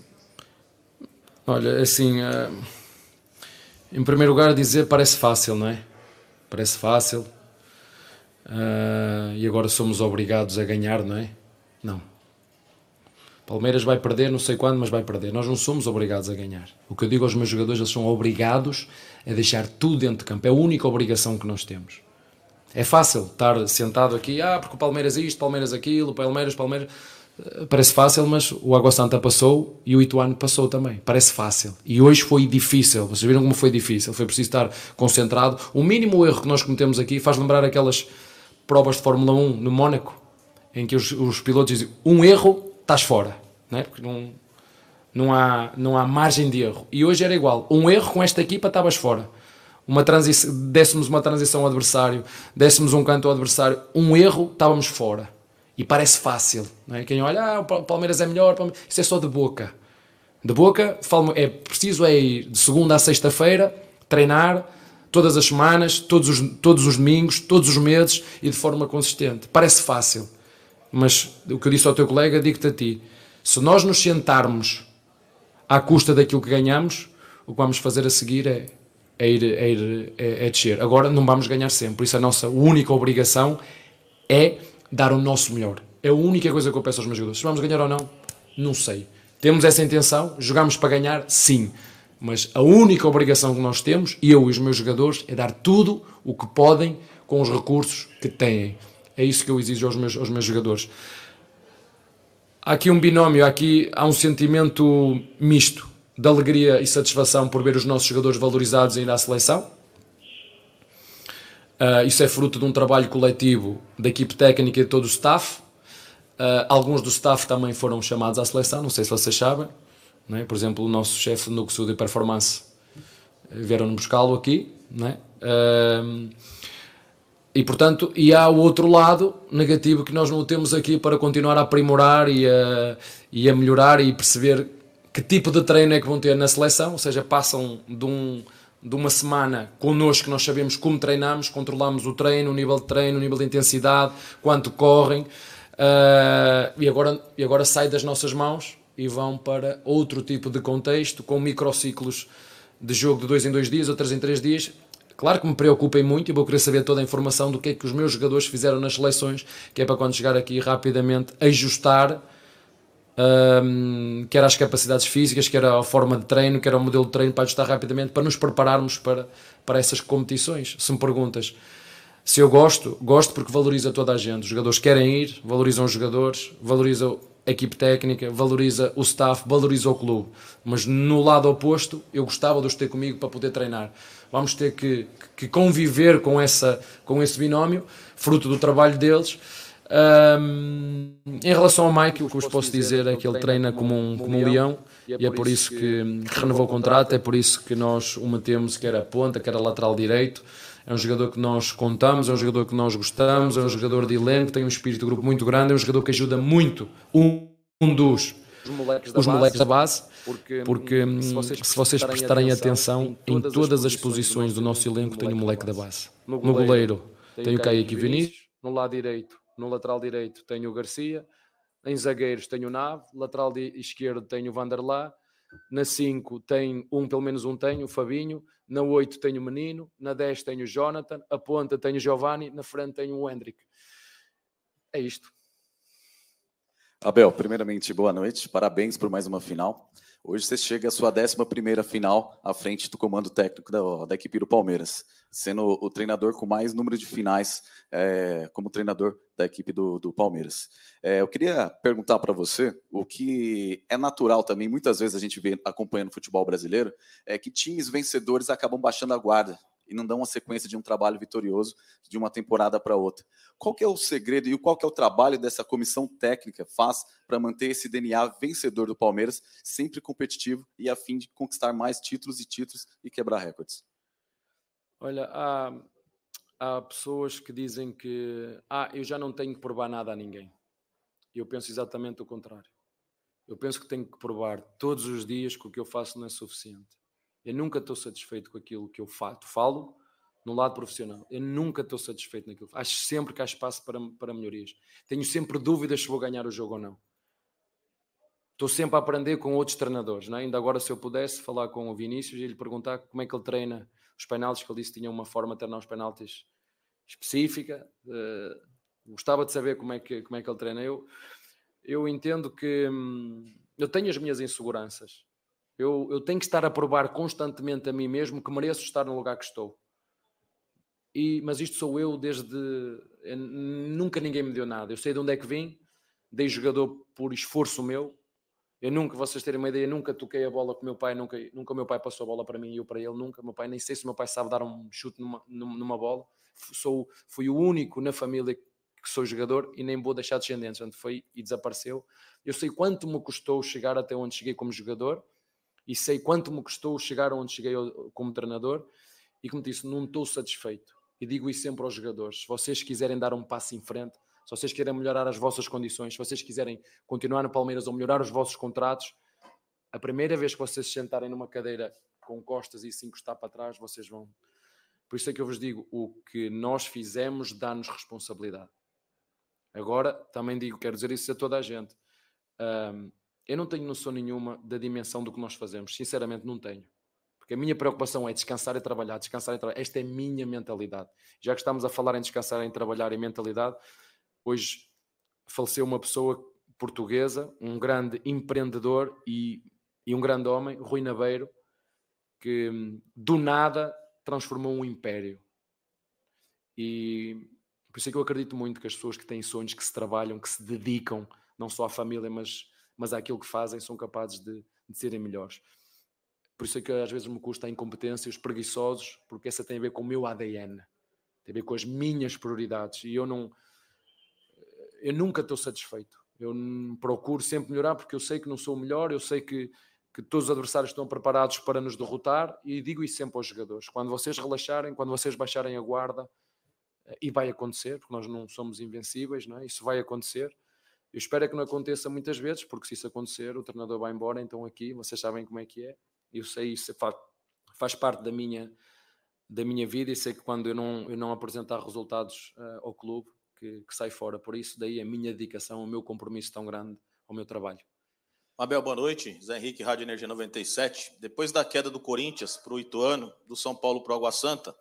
S11: Olha, assim. Uh em primeiro lugar, dizer parece fácil, não é? Parece fácil. Uh, e agora somos obrigados a ganhar, não é? Não. Palmeiras vai perder, não sei quando, mas vai perder. Nós não somos obrigados a ganhar. O que eu digo aos meus jogadores, eles são obrigados a deixar tudo dentro de campo. É a única obrigação que nós temos. É fácil estar sentado aqui, ah, porque o Palmeiras isto, Palmeiras aquilo, Palmeiras, Palmeiras. Parece fácil, mas o Água Santa passou e o Ituano passou também. Parece fácil. E hoje foi difícil. Vocês viram como foi difícil? Foi preciso estar concentrado. O mínimo erro que nós cometemos aqui faz lembrar aquelas provas de Fórmula 1 no Mónaco, em que os, os pilotos dizem: um erro, estás fora. Não é? Porque não, não, há, não há margem de erro. E hoje era igual. Um erro com esta equipa, estavas fora. Uma transição, dessemos uma transição ao adversário, dessemos um canto ao adversário, um erro, estávamos fora e parece fácil. Não é? Quem olha, ah, o Palmeiras é melhor, isso é só de boca. De boca, é preciso é ir de segunda a sexta-feira, treinar todas as semanas, todos os, todos os domingos, todos os meses e de forma consistente. Parece fácil, mas o que eu disse ao teu colega, digo-te a ti: se nós nos sentarmos à custa daquilo que ganhamos, o que vamos fazer a seguir é é, ir, é, ir, é, é descer. Agora não vamos ganhar sempre, por isso a nossa única obrigação é dar o nosso melhor. É a única coisa que eu peço aos meus jogadores. Se vamos ganhar ou não, não sei. Temos essa intenção, jogamos para ganhar, sim. Mas a única obrigação que nós temos, eu e os meus jogadores, é dar tudo o que podem com os recursos que têm. É isso que eu exijo aos meus, aos meus jogadores. Há aqui um binómio, há aqui há um sentimento misto de alegria e satisfação por ver os nossos jogadores valorizados ainda à seleção. Uh, isso é fruto de um trabalho coletivo da equipe técnica e de todo o staff. Uh, alguns do staff também foram chamados à seleção, não sei se vocês sabem. É? Por exemplo, o nosso chefe no Núcleo de Performance eh, vieram buscá-lo aqui. Uh, e portanto, e há o outro lado negativo que nós não temos aqui para continuar a aprimorar e a, e a melhorar e perceber que tipo de treino é que vão ter na seleção, ou seja, passam de, um, de uma semana connosco, nós sabemos como treinamos, controlamos o treino, o nível de treino, o nível de intensidade, quanto correm, uh, e, agora, e agora sai das nossas mãos e vão para outro tipo de contexto, com microciclos de jogo de dois em dois dias ou três em três dias, Claro que me preocupem muito e vou querer saber toda a informação do que é que os meus jogadores fizeram nas seleções, que é para quando chegar aqui rapidamente ajustar um, quer as capacidades físicas, quer a forma de treino, quer o modelo de treino para ajustar rapidamente, para nos prepararmos para, para essas competições. Se me perguntas se eu gosto, gosto porque valoriza toda a gente. Os jogadores querem ir, valorizam os jogadores, valorizam a equipe técnica, valoriza o staff, valoriza o clube. Mas no lado oposto, eu gostava de os ter comigo para poder treinar. Vamos ter que, que conviver com, essa, com esse binómio, fruto do trabalho deles um, em relação ao Mike, o que vos posso dizer é que ele treina como um, como um leão e é por isso que renovou o contrato, é por isso que nós o metemos, quer a ponta, quer a lateral direito. É um jogador que nós contamos, é um jogador que nós gostamos, é um jogador de elenco, tem um espírito de grupo muito grande, é um jogador que ajuda muito um, um dos os moleques da, os moleques base, da base, porque, porque se vocês, se vocês prestarem atenção, em todas as posições do nosso elenco tem um moleque da base. No goleiro tem o Kaique Vinícius, no lado direito no lateral direito tenho o Garcia, em zagueiros tenho o Nave, lateral esquerdo tenho o Vanderlá, na 5 tem um, pelo menos um tenho, o Fabinho, na 8 tenho o Menino, na 10 tenho o Jonathan, a ponta tenho o Giovanni, na frente tenho o Hendrick. É isto.
S14: Abel, primeiramente, boa noite, parabéns por mais uma final. Hoje você chega à sua 11 final à frente do comando técnico da, da equipe do Palmeiras, sendo o, treinador com mais número de finais é, como treinador da equipe do, do Palmeiras. É, eu queria perguntar para você o que é natural também, muitas vezes a gente vê acompanhando o futebol brasileiro, é que times vencedores acabam baixando a guarda e não dão uma sequência de um trabalho vitorioso de uma temporada para outra. Qual que é o segredo e qual que é o trabalho dessa comissão técnica faz para manter esse DNA vencedor do Palmeiras sempre competitivo e a fim de conquistar mais títulos e títulos e quebrar recordes?
S11: Olha, há, há pessoas que dizem que ah, eu já não tenho que provar nada a ninguém. Eu penso exatamente o contrário. Eu penso que tenho que provar todos os dias que o que eu faço não é suficiente. Eu nunca estou satisfeito com aquilo que eu faço. Falo no lado profissional. Eu nunca estou satisfeito naquilo. Acho sempre que há espaço para, para melhorias. Tenho sempre dúvidas se vou ganhar o jogo ou não. Estou sempre a aprender com outros treinadores. Não é? Ainda agora, se eu pudesse falar com o Vinícius e lhe perguntar como é que ele treina os penaltis, que ele disse que tinha uma forma de treinar os penaltis específica. Uh, gostava de saber como é que, como é que ele treina. Eu, eu entendo que hum, eu tenho as minhas inseguranças. Eu, eu tenho que estar a provar constantemente a mim mesmo que mereço estar no lugar que estou. E, mas isto sou eu desde. Eu, nunca ninguém me deu nada. Eu sei de onde é que vim, dei jogador por esforço meu. Eu nunca, vocês terem uma ideia, nunca toquei a bola com o meu pai, nunca, nunca o meu pai passou a bola para mim e eu para ele, nunca. Meu pai, nem sei se o meu pai sabe dar um chute numa, numa bola. Sou, fui o único na família que sou jogador e nem vou deixar descendentes. Onde foi e desapareceu. Eu sei quanto me custou chegar até onde cheguei como jogador e sei quanto me custou chegar onde cheguei como treinador e como disse, não estou satisfeito. E digo isso sempre aos jogadores: se vocês quiserem dar um passo em frente, se vocês querem melhorar as vossas condições, se vocês quiserem continuar no Palmeiras ou melhorar os vossos contratos, a primeira vez que vocês se sentarem numa cadeira com costas e se encostar para trás, vocês vão. Por isso é que eu vos digo: o que nós fizemos dá-nos responsabilidade. Agora, também digo, quero dizer isso a toda a gente. Um, eu não tenho noção nenhuma da dimensão do que nós fazemos, sinceramente não tenho. Porque a minha preocupação é descansar e trabalhar, descansar e trabalhar. Esta é a minha mentalidade. Já que estamos a falar em descansar, em trabalhar e mentalidade, hoje faleceu uma pessoa portuguesa, um grande empreendedor e, e um grande homem, Rui Nabeiro, que do nada transformou um império. E por isso é que eu acredito muito que as pessoas que têm sonhos, que se trabalham, que se dedicam não só à família, mas, mas àquilo que fazem, são capazes de, de serem melhores. Por isso é que às vezes me custa a incompetência, os preguiçosos, porque essa tem a ver com o meu ADN, tem a ver com as minhas prioridades. E eu não. Eu nunca estou satisfeito. Eu procuro sempre melhorar porque eu sei que não sou o melhor, eu sei que, que todos os adversários estão preparados para nos derrotar e digo isso sempre aos jogadores. Quando vocês relaxarem, quando vocês baixarem a guarda, e vai acontecer, porque nós não somos invencíveis, não é? isso vai acontecer. Eu espero que não aconteça muitas vezes, porque se isso acontecer, o treinador vai embora, então aqui vocês sabem como é que é. Eu sei isso faz, faz parte da minha da minha vida e sei que quando eu não eu não apresentar resultados uh, ao clube que, que sai fora. Por isso daí a minha dedicação, o meu compromisso tão grande ao meu trabalho.
S15: Abel, boa noite. Zé Henrique, Rádio Energia 97. Depois da queda do Corinthians para o Ituano, do São Paulo para o Água Santa,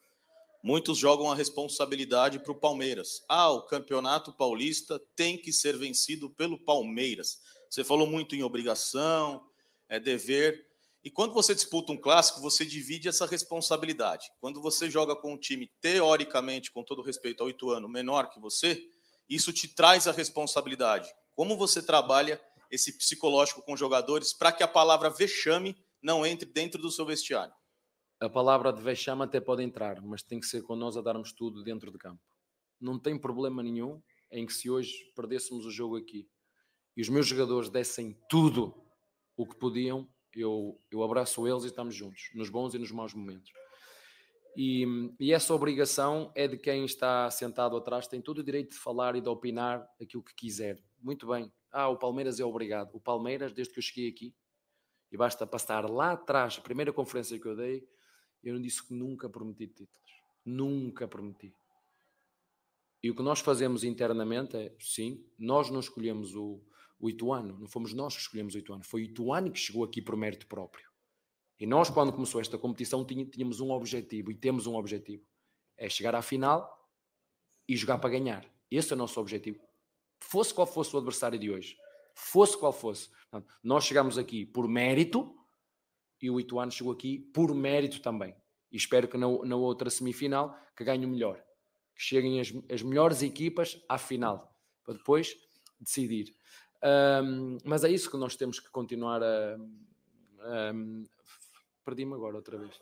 S15: Muitos jogam a responsabilidade para o Palmeiras. Ah, o campeonato paulista tem que ser vencido pelo Palmeiras. Você falou muito em obrigação, é dever. E quando você disputa um clássico, você divide essa responsabilidade. Quando você joga com um time, teoricamente, com todo respeito ao Ituano, menor que você, isso te traz a responsabilidade. Como você trabalha esse psicológico com jogadores para que a palavra vexame não entre dentro do seu vestiário?
S11: a palavra de vexame até pode entrar, mas tem que ser com nós a darmos tudo dentro de campo. Não tem problema nenhum em que se hoje perdêssemos o jogo aqui e os meus jogadores dessem tudo o que podiam, eu, eu abraço eles e estamos juntos, nos bons e nos maus momentos. E, e, essa obrigação é de quem está sentado atrás, tem todo o direito de falar e de opinar aquilo que quiser. Muito bem. Ah, o Palmeiras é obrigado. O Palmeiras, desde que eu cheguei aqui, e basta passar lá atrás, a primeira conferência que eu dei, eu não disse que nunca prometi títulos. Nunca prometi. E o que nós fazemos internamente é, sim, nós não escolhemos o, o Ituano, não fomos nós que escolhemos o Ituano, foi o Ituano que chegou aqui por mérito próprio. E nós, quando começou esta competição, tínhamos um objetivo e temos um objetivo: é chegar à final e jogar para ganhar. Esse é o nosso objetivo. Fosse qual fosse o adversário de hoje, fosse qual fosse. Nós chegamos aqui por mérito e o Ituano chegou aqui por mérito também. E espero que na, na outra semifinal que ganhe o melhor. Que cheguem as, as melhores equipas à final, para depois decidir. Um, mas é isso que nós temos que continuar a. Um, Perdi-me agora outra vez.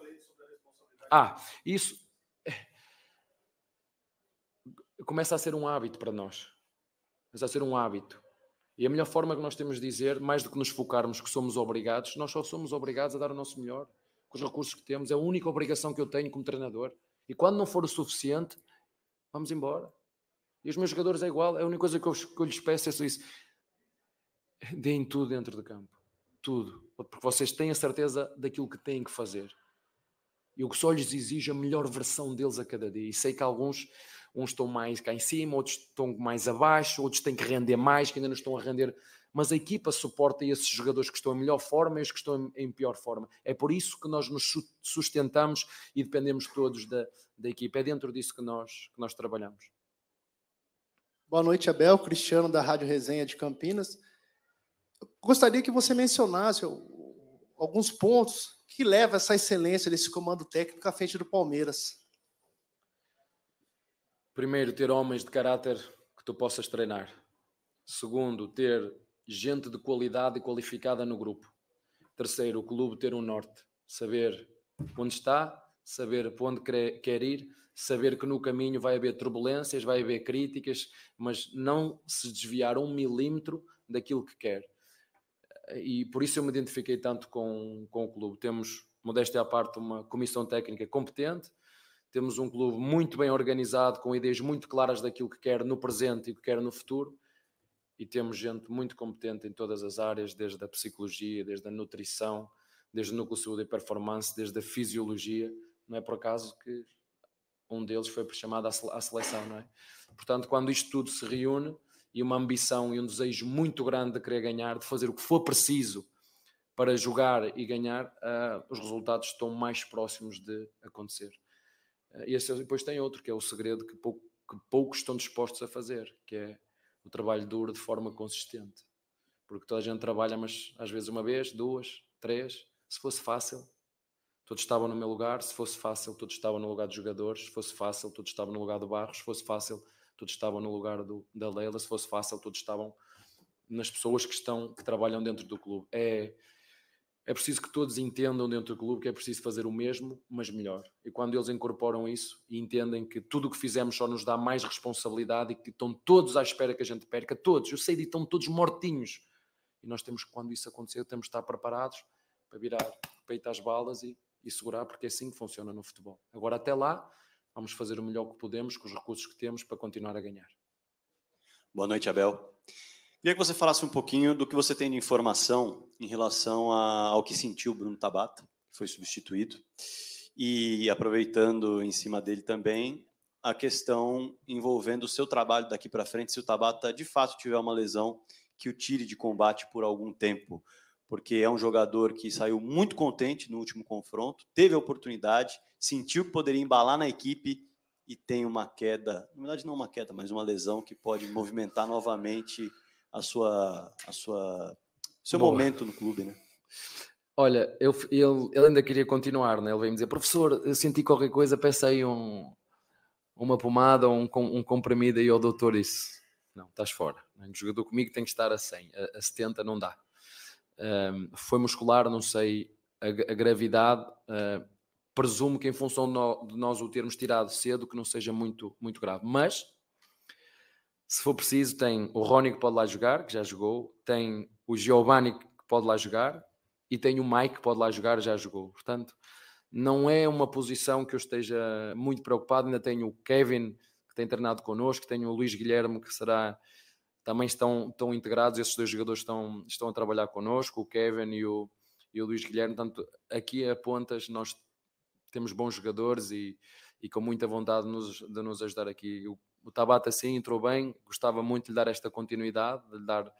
S11: Ah, isso começa a ser um hábito para nós. Começa a ser um hábito. E a melhor forma que nós temos de dizer, mais do que nos focarmos que somos obrigados, nós só somos obrigados a dar o nosso melhor com os recursos que temos. É a única obrigação que eu tenho como treinador. E quando não for o suficiente, vamos embora. E os meus jogadores é igual. A única coisa que eu, que eu lhes peço é isso. Deem tudo dentro de campo. Tudo. Porque vocês têm a certeza daquilo que têm que fazer. E o que só lhes exige a melhor versão deles a cada dia. E sei que alguns uns estão mais cá em cima, outros estão mais abaixo, outros têm que render mais, que ainda não estão a render. Mas a equipa suporta esses jogadores que estão em melhor forma e os que estão em pior forma. É por isso que nós nos sustentamos e dependemos todos da, da equipa. É dentro disso que nós, que nós trabalhamos.
S16: Boa noite, Abel. Cristiano, da Rádio Resenha de Campinas. Gostaria que você mencionasse alguns pontos que levam essa excelência desse comando técnico à frente do Palmeiras.
S11: Primeiro, ter homens de caráter que tu possas treinar. Segundo, ter gente de qualidade e qualificada no grupo. Terceiro, o clube ter um norte. Saber onde está, saber para onde quer ir, saber que no caminho vai haver turbulências, vai haver críticas, mas não se desviar um milímetro daquilo que quer. E por isso eu me identifiquei tanto com, com o clube. Temos, modéstia à parte, uma comissão técnica competente, temos um clube muito bem organizado, com ideias muito claras daquilo que quer no presente e que quer no futuro. E temos gente muito competente em todas as áreas, desde a psicologia, desde a nutrição, desde o núcleo de saúde e performance, desde a fisiologia. Não é por acaso que um deles foi chamado à seleção, não é? Portanto, quando isto tudo se reúne e uma ambição e um desejo muito grande de querer ganhar, de fazer o que for preciso para jogar e ganhar, uh, os resultados estão mais próximos de acontecer. Uh, e depois tem outro, que é o segredo que, pouco, que poucos estão dispostos a fazer, que é o trabalho duro de forma consistente. Porque toda a gente trabalha, mas às vezes uma vez, duas, três. Se fosse fácil, todos estavam no meu lugar. Se fosse fácil, todos estavam no lugar dos jogadores. Se fosse fácil, todos estavam no lugar do Barros. Se fosse fácil, todos estavam no lugar do, da Leila. Se fosse fácil, todos estavam nas pessoas que estão que trabalham dentro do clube. É é preciso que todos entendam dentro do clube que é preciso fazer o mesmo, mas melhor. E quando eles incorporam isso e entendem que tudo o que fizemos só nos dá mais responsabilidade e que estão todos à espera que a gente perca, todos, eu sei de estão todos mortinhos. E nós temos que, quando isso acontecer, temos que estar preparados para virar peito às balas e, e segurar, porque é assim que funciona no futebol. Agora, até lá, vamos fazer o melhor que podemos com os recursos que temos para continuar a ganhar.
S5: Boa noite, Abel. Queria que você falasse um pouquinho do que você tem de informação em relação ao que sentiu o Bruno Tabata, que foi substituído, e aproveitando em cima dele também a questão envolvendo o seu trabalho daqui para frente, se o Tabata de fato tiver uma lesão que o tire de combate por algum tempo, porque é um jogador que saiu muito contente no último confronto, teve a oportunidade, sentiu que poderia embalar na equipe e tem uma queda, na verdade não uma queda, mas uma lesão que pode movimentar novamente a sua, a sua seu Boa. momento no clube, né?
S11: Olha, eu, ele, ele ainda queria continuar, né? Ele veio me dizer, professor, eu senti qualquer coisa, pensei um, uma pomada ou um, um comprimido e o doutor disse, não, estás fora. O jogador comigo tem que estar a 100, a, a 70 não dá. Um, foi muscular, não sei a, a gravidade, uh, presumo que em função de, no, de nós o termos tirado cedo, que não seja muito, muito grave. Mas se for preciso, tem o Rony que pode lá jogar, que já jogou, tem o Giovanni que pode lá jogar e tem o Mike que pode lá jogar, já jogou. Portanto, não é uma posição que eu esteja muito preocupado. Ainda tenho o Kevin que tem treinado connosco, tenho o Luís Guilherme que será também estão, estão integrados, esses dois jogadores estão, estão a trabalhar connosco, o Kevin e o, e o Luís Guilherme. Portanto, aqui a Pontas nós temos bons jogadores e, e com muita vontade de nos, de nos ajudar aqui. O, o Tabata sim entrou bem, gostava muito de lhe dar esta continuidade, de lhe dar.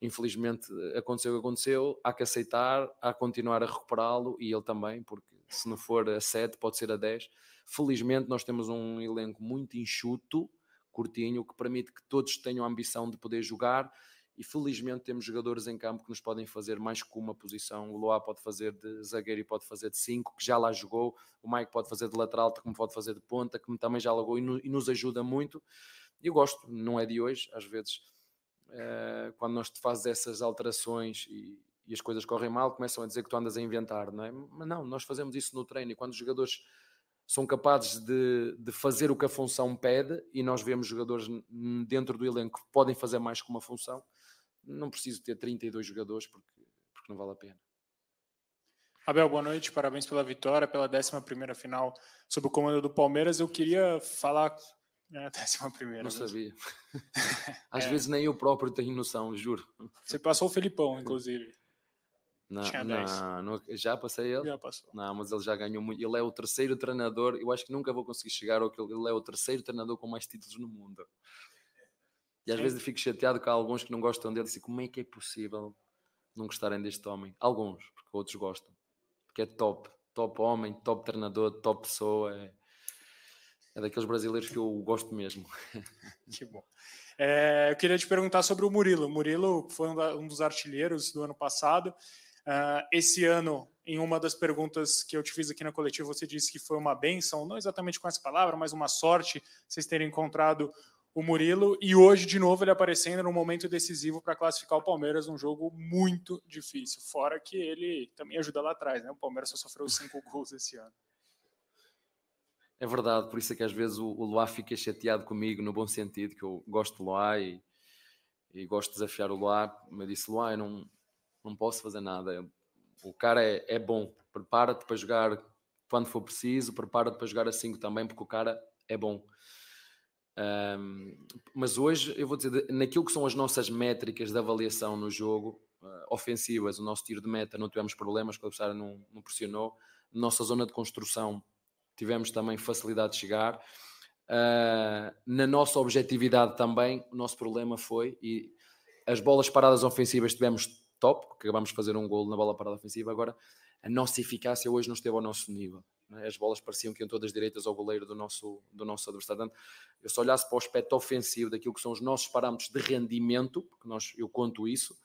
S11: Infelizmente aconteceu o que aconteceu, há que aceitar, há que continuar a recuperá-lo e ele também, porque se não for a 7, pode ser a 10. Felizmente nós temos um elenco muito enxuto, curtinho, que permite que todos tenham a ambição de poder jogar e felizmente temos jogadores em campo que nos podem fazer mais que uma posição. O Loa pode fazer de zagueiro e pode fazer de 5, que já lá jogou. O Mike pode fazer de lateral, como pode fazer de ponta, que também já logou e, no, nos ajuda muito. Eu gosto, não é de hoje, às vezes, é, quando nós te fazes essas alterações e, e as coisas correm mal, começam a dizer que tu andas a inventar, não é? Mas não, nós fazemos isso no treino e quando os jogadores são capazes de, de, fazer o que a função pede e nós vemos jogadores dentro do elenco que podem fazer mais que uma função, não preciso ter 32 jogadores porque, porque não vale a pena.
S17: Abel, boa noite, parabéns pela vitória, pela 11 final sob o comando do Palmeiras. Eu queria falar. É, décima primeira.
S11: Não sabia. Às é. vezes nem eu próprio tenho noção, juro.
S17: Você passou o Felipão, inclusive.
S11: Não, não, não, já passei ele?
S17: Já passou.
S11: Não, mas ele já ganhou muito. Ele é o terceiro treinador. Eu acho que nunca vou conseguir chegar ao que ele é o terceiro treinador com mais títulos no mundo. E às Sim. vezes eu fico chateado com alguns que não gostam dele. Assim, como é que é possível não gostarem deste homem? Alguns, porque outros gostam. Porque é top. Top homem, top treinador, top pessoa. É, é daqueles brasileiros que eu gosto mesmo.
S17: Que bom. É, eu queria te perguntar sobre o Murilo. O Murilo foi um dos artilheiros do ano passado. Uh, esse ano, em uma das perguntas que eu te fiz aqui na coletiva, você disse que foi uma benção, não exatamente com essa palavra, mas uma sorte vocês terem encontrado o Murilo, e hoje, de novo, ele aparecendo no momento decisivo para classificar o Palmeiras num jogo muito difícil. Fora que ele também ajuda lá atrás, né? O Palmeiras só sofreu cinco gols esse ano.
S11: É verdade, por isso é que às vezes o, o Luá fica chateado comigo, no bom sentido, que eu gosto do Luá e, e gosto de desafiar o Luá. Me disse, Luá, eu não, não posso fazer nada. O cara é, é bom, prepara-te para jogar quando for preciso, prepara-te para jogar a 5 também, porque o cara é bom. Um, mas hoje, eu vou dizer, naquilo que são as nossas métricas de avaliação no jogo, uh, ofensivas, o nosso tiro de meta, não tivemos problemas, o adversário não, não pressionou. Nossa zona de construção, tivemos também facilidade de chegar. Uh, na nossa objetividade também, o nosso problema foi, e as bolas paradas ofensivas tivemos top, porque acabamos de fazer um gol na bola parada ofensiva. Agora, a nossa eficácia hoje não esteve ao nosso nível. Né? As bolas pareciam que iam todas direitas ao goleiro do nosso, do nosso adversário. Portanto, eu se olhasse para o aspecto ofensivo daquilo que são os nossos parâmetros de rendimento, porque nós, eu conto isso,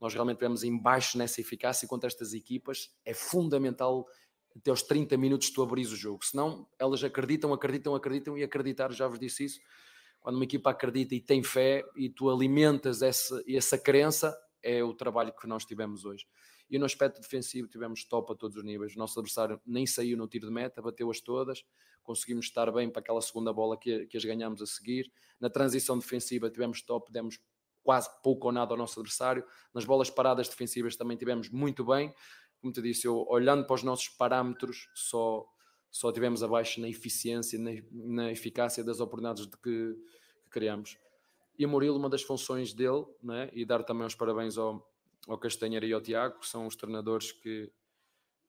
S11: nós realmente vemos em baixo nessa eficácia contra estas equipas, é fundamental até aos 30 minutos tu abris o jogo, senão elas acreditam, acreditam, acreditam e acreditar, já vos disse isso, quando uma equipa acredita e tem fé e tu alimentas essa, essa crença, é o trabalho que nós tivemos hoje. E no aspecto defensivo tivemos top a todos os níveis. O nosso adversário nem saiu no tiro de meta, bateu-as todas, conseguimos estar bem para aquela segunda bola que, que as ganhamos a seguir. Na transição defensiva tivemos top, demos quase pouco ou nada ao nosso adversário. Nas bolas paradas defensivas também tivemos muito bem. Como te disse, eu olhando para os nossos parâmetros, só, só tivemos abaixo na eficiência, na, na eficácia das oportunidades de que, que criamos. E o Murilo, uma das funções dele, né, e dar também os parabéns ao, ao Castanheira e ao Tiago, que são os treinadores que,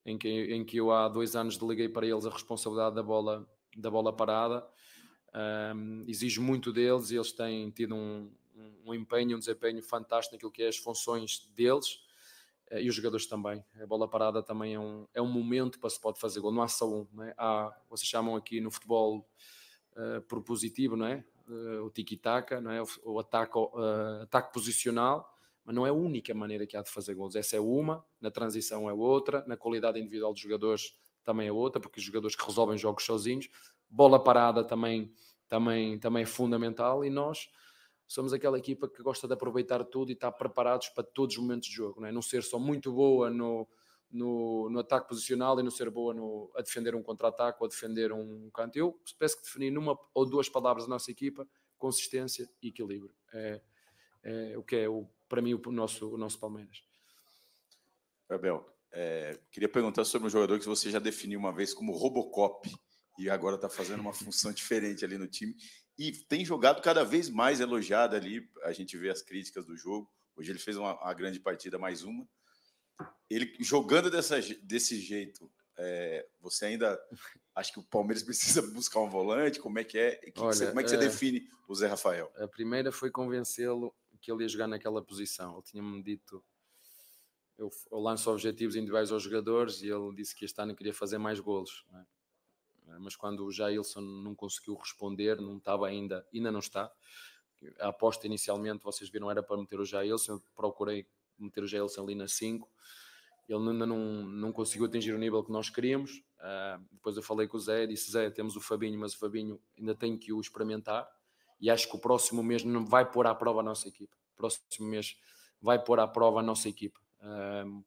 S11: em, que, em que eu há dois anos deliguei para eles a responsabilidade da bola, da bola parada. Um, exijo muito deles e eles têm tido um, um, empenho, um desempenho fantástico naquilo que é as funções deles uh, e os jogadores também. A bola parada também é um, é um momento para se pode fazer gol, não há só um. Não é? há, vocês chamam aqui no futebol uh, propositivo, não é? Uh, o tiki-taka, não é? o, ataque, ataque posicional mas não é a única maneira que há de fazer gols. Essa é uma, na transição é outra, na qualidade individual dos jogadores também é outra, porque os jogadores que resolvem jogos sozinhos, bola parada também, também, também é fundamental e nós somos aquela equipa que gosta de aproveitar tudo e estar preparados para todos os momentos de jogo, não é? Não ser só muito boa no, no, no ataque posicional e não ser boa no, a defender um contra-ataque ou a defender um canto. Eu peço que definir numa ou duas palavras a nossa equipa, consistência e equilíbrio. É, é o que é o para mim, o nosso, o nosso Palmeiras.
S18: Abel, é, queria perguntar sobre um jogador que você já definiu uma vez como Robocop e agora está fazendo uma função diferente ali no time e tem jogado cada vez mais elogiado ali. A gente vê as críticas do jogo. Hoje ele fez uma, uma grande partida, mais uma. Ele jogando dessa, desse jeito, é, você ainda acha que o Palmeiras precisa buscar um volante? Como é que é? Que Olha, você, como é que você é, define o Zé Rafael?
S11: A primeira foi convencê-lo que ele ia jogar naquela posição. Ele tinha-me dito, eu, eu, lanço objetivos individuais aos jogadores e ele disse que este ano queria fazer mais golos. É? Eh, mas quando o Jailson não conseguiu responder, não estava ainda, ainda não está. A aposta inicialmente, vocês viram, era para meter o Jailson, eu procurei meter o Jailson ali na 5. Ele ainda não, não conseguiu atingir o nível que nós queríamos. Uh, depois eu falei com o Zé, disse: Zé, temos o Fabinho, mas o Fabinho ainda tem que o experimentar e acho que o próximo mês não vai pôr à prova a nossa equipa. O próximo mês vai pôr à prova a nossa equipa. Um,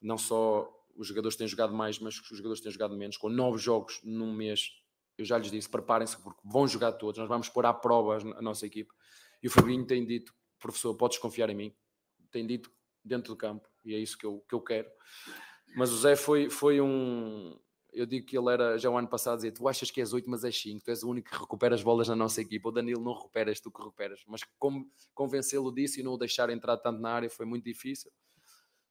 S11: não só os jogadores têm jogado mais, mas os jogadores têm jogado menos. Com nove jogos num mês, eu já lhes disse: preparem-se, porque vão jogar todos. Nós vamos pôr à prova a nossa equipa. E o Fabinho tem dito: professor, podes confiar em mim. Tem dito dentro do campo, e é isso que eu, que eu quero. Mas o Zé foi, foi um, eu digo que ele era já o ano passado dizer: Tu achas que és 8, mas és 5, tu és o único que recupera as bolas na nossa equipa. O Danilo não recuperas, tu que recuperas. Mas convencê-lo disso e não o deixar entrar tanto na área foi muito difícil.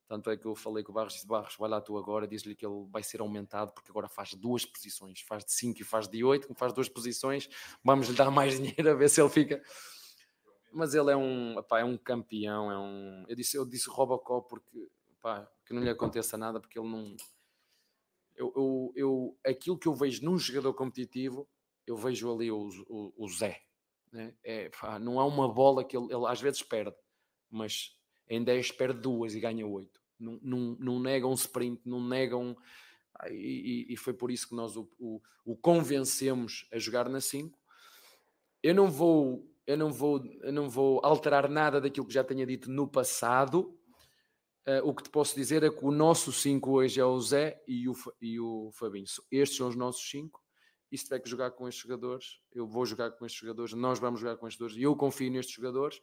S11: Tanto é que eu falei com o Barros disse: Barros, vai lá tu agora, diz-lhe que ele vai ser aumentado porque agora faz duas posições, faz de 5 e faz de 8, faz duas posições, vamos lhe dar mais dinheiro a ver se ele fica. Mas ele é um, é um campeão, é um. Eu disse, eu disse Robocop porque que não lhe aconteça nada, porque ele não eu, eu, eu, aquilo que eu vejo num jogador competitivo, eu vejo ali o, o, o Zé. Né? É, pá, não há uma bola que ele, ele, às vezes perde, mas em 10 perde duas e ganha 8. Não, não, não nega um sprint, não nega um. E, e, foi por isso que nós o, o, o convencemos a jogar na 5. Eu não vou eu não vou eu não vou alterar nada daquilo que já tenha dito no passado Uh, o que te posso dizer é que o nosso 5 hoje é o Zé e o, e o Fabinho. Estes são os nossos 5. E se tiver que jogar com estes jogadores, eu vou jogar com estes jogadores, nós vamos jogar com estes jogadores. E eu confio nestes jogadores.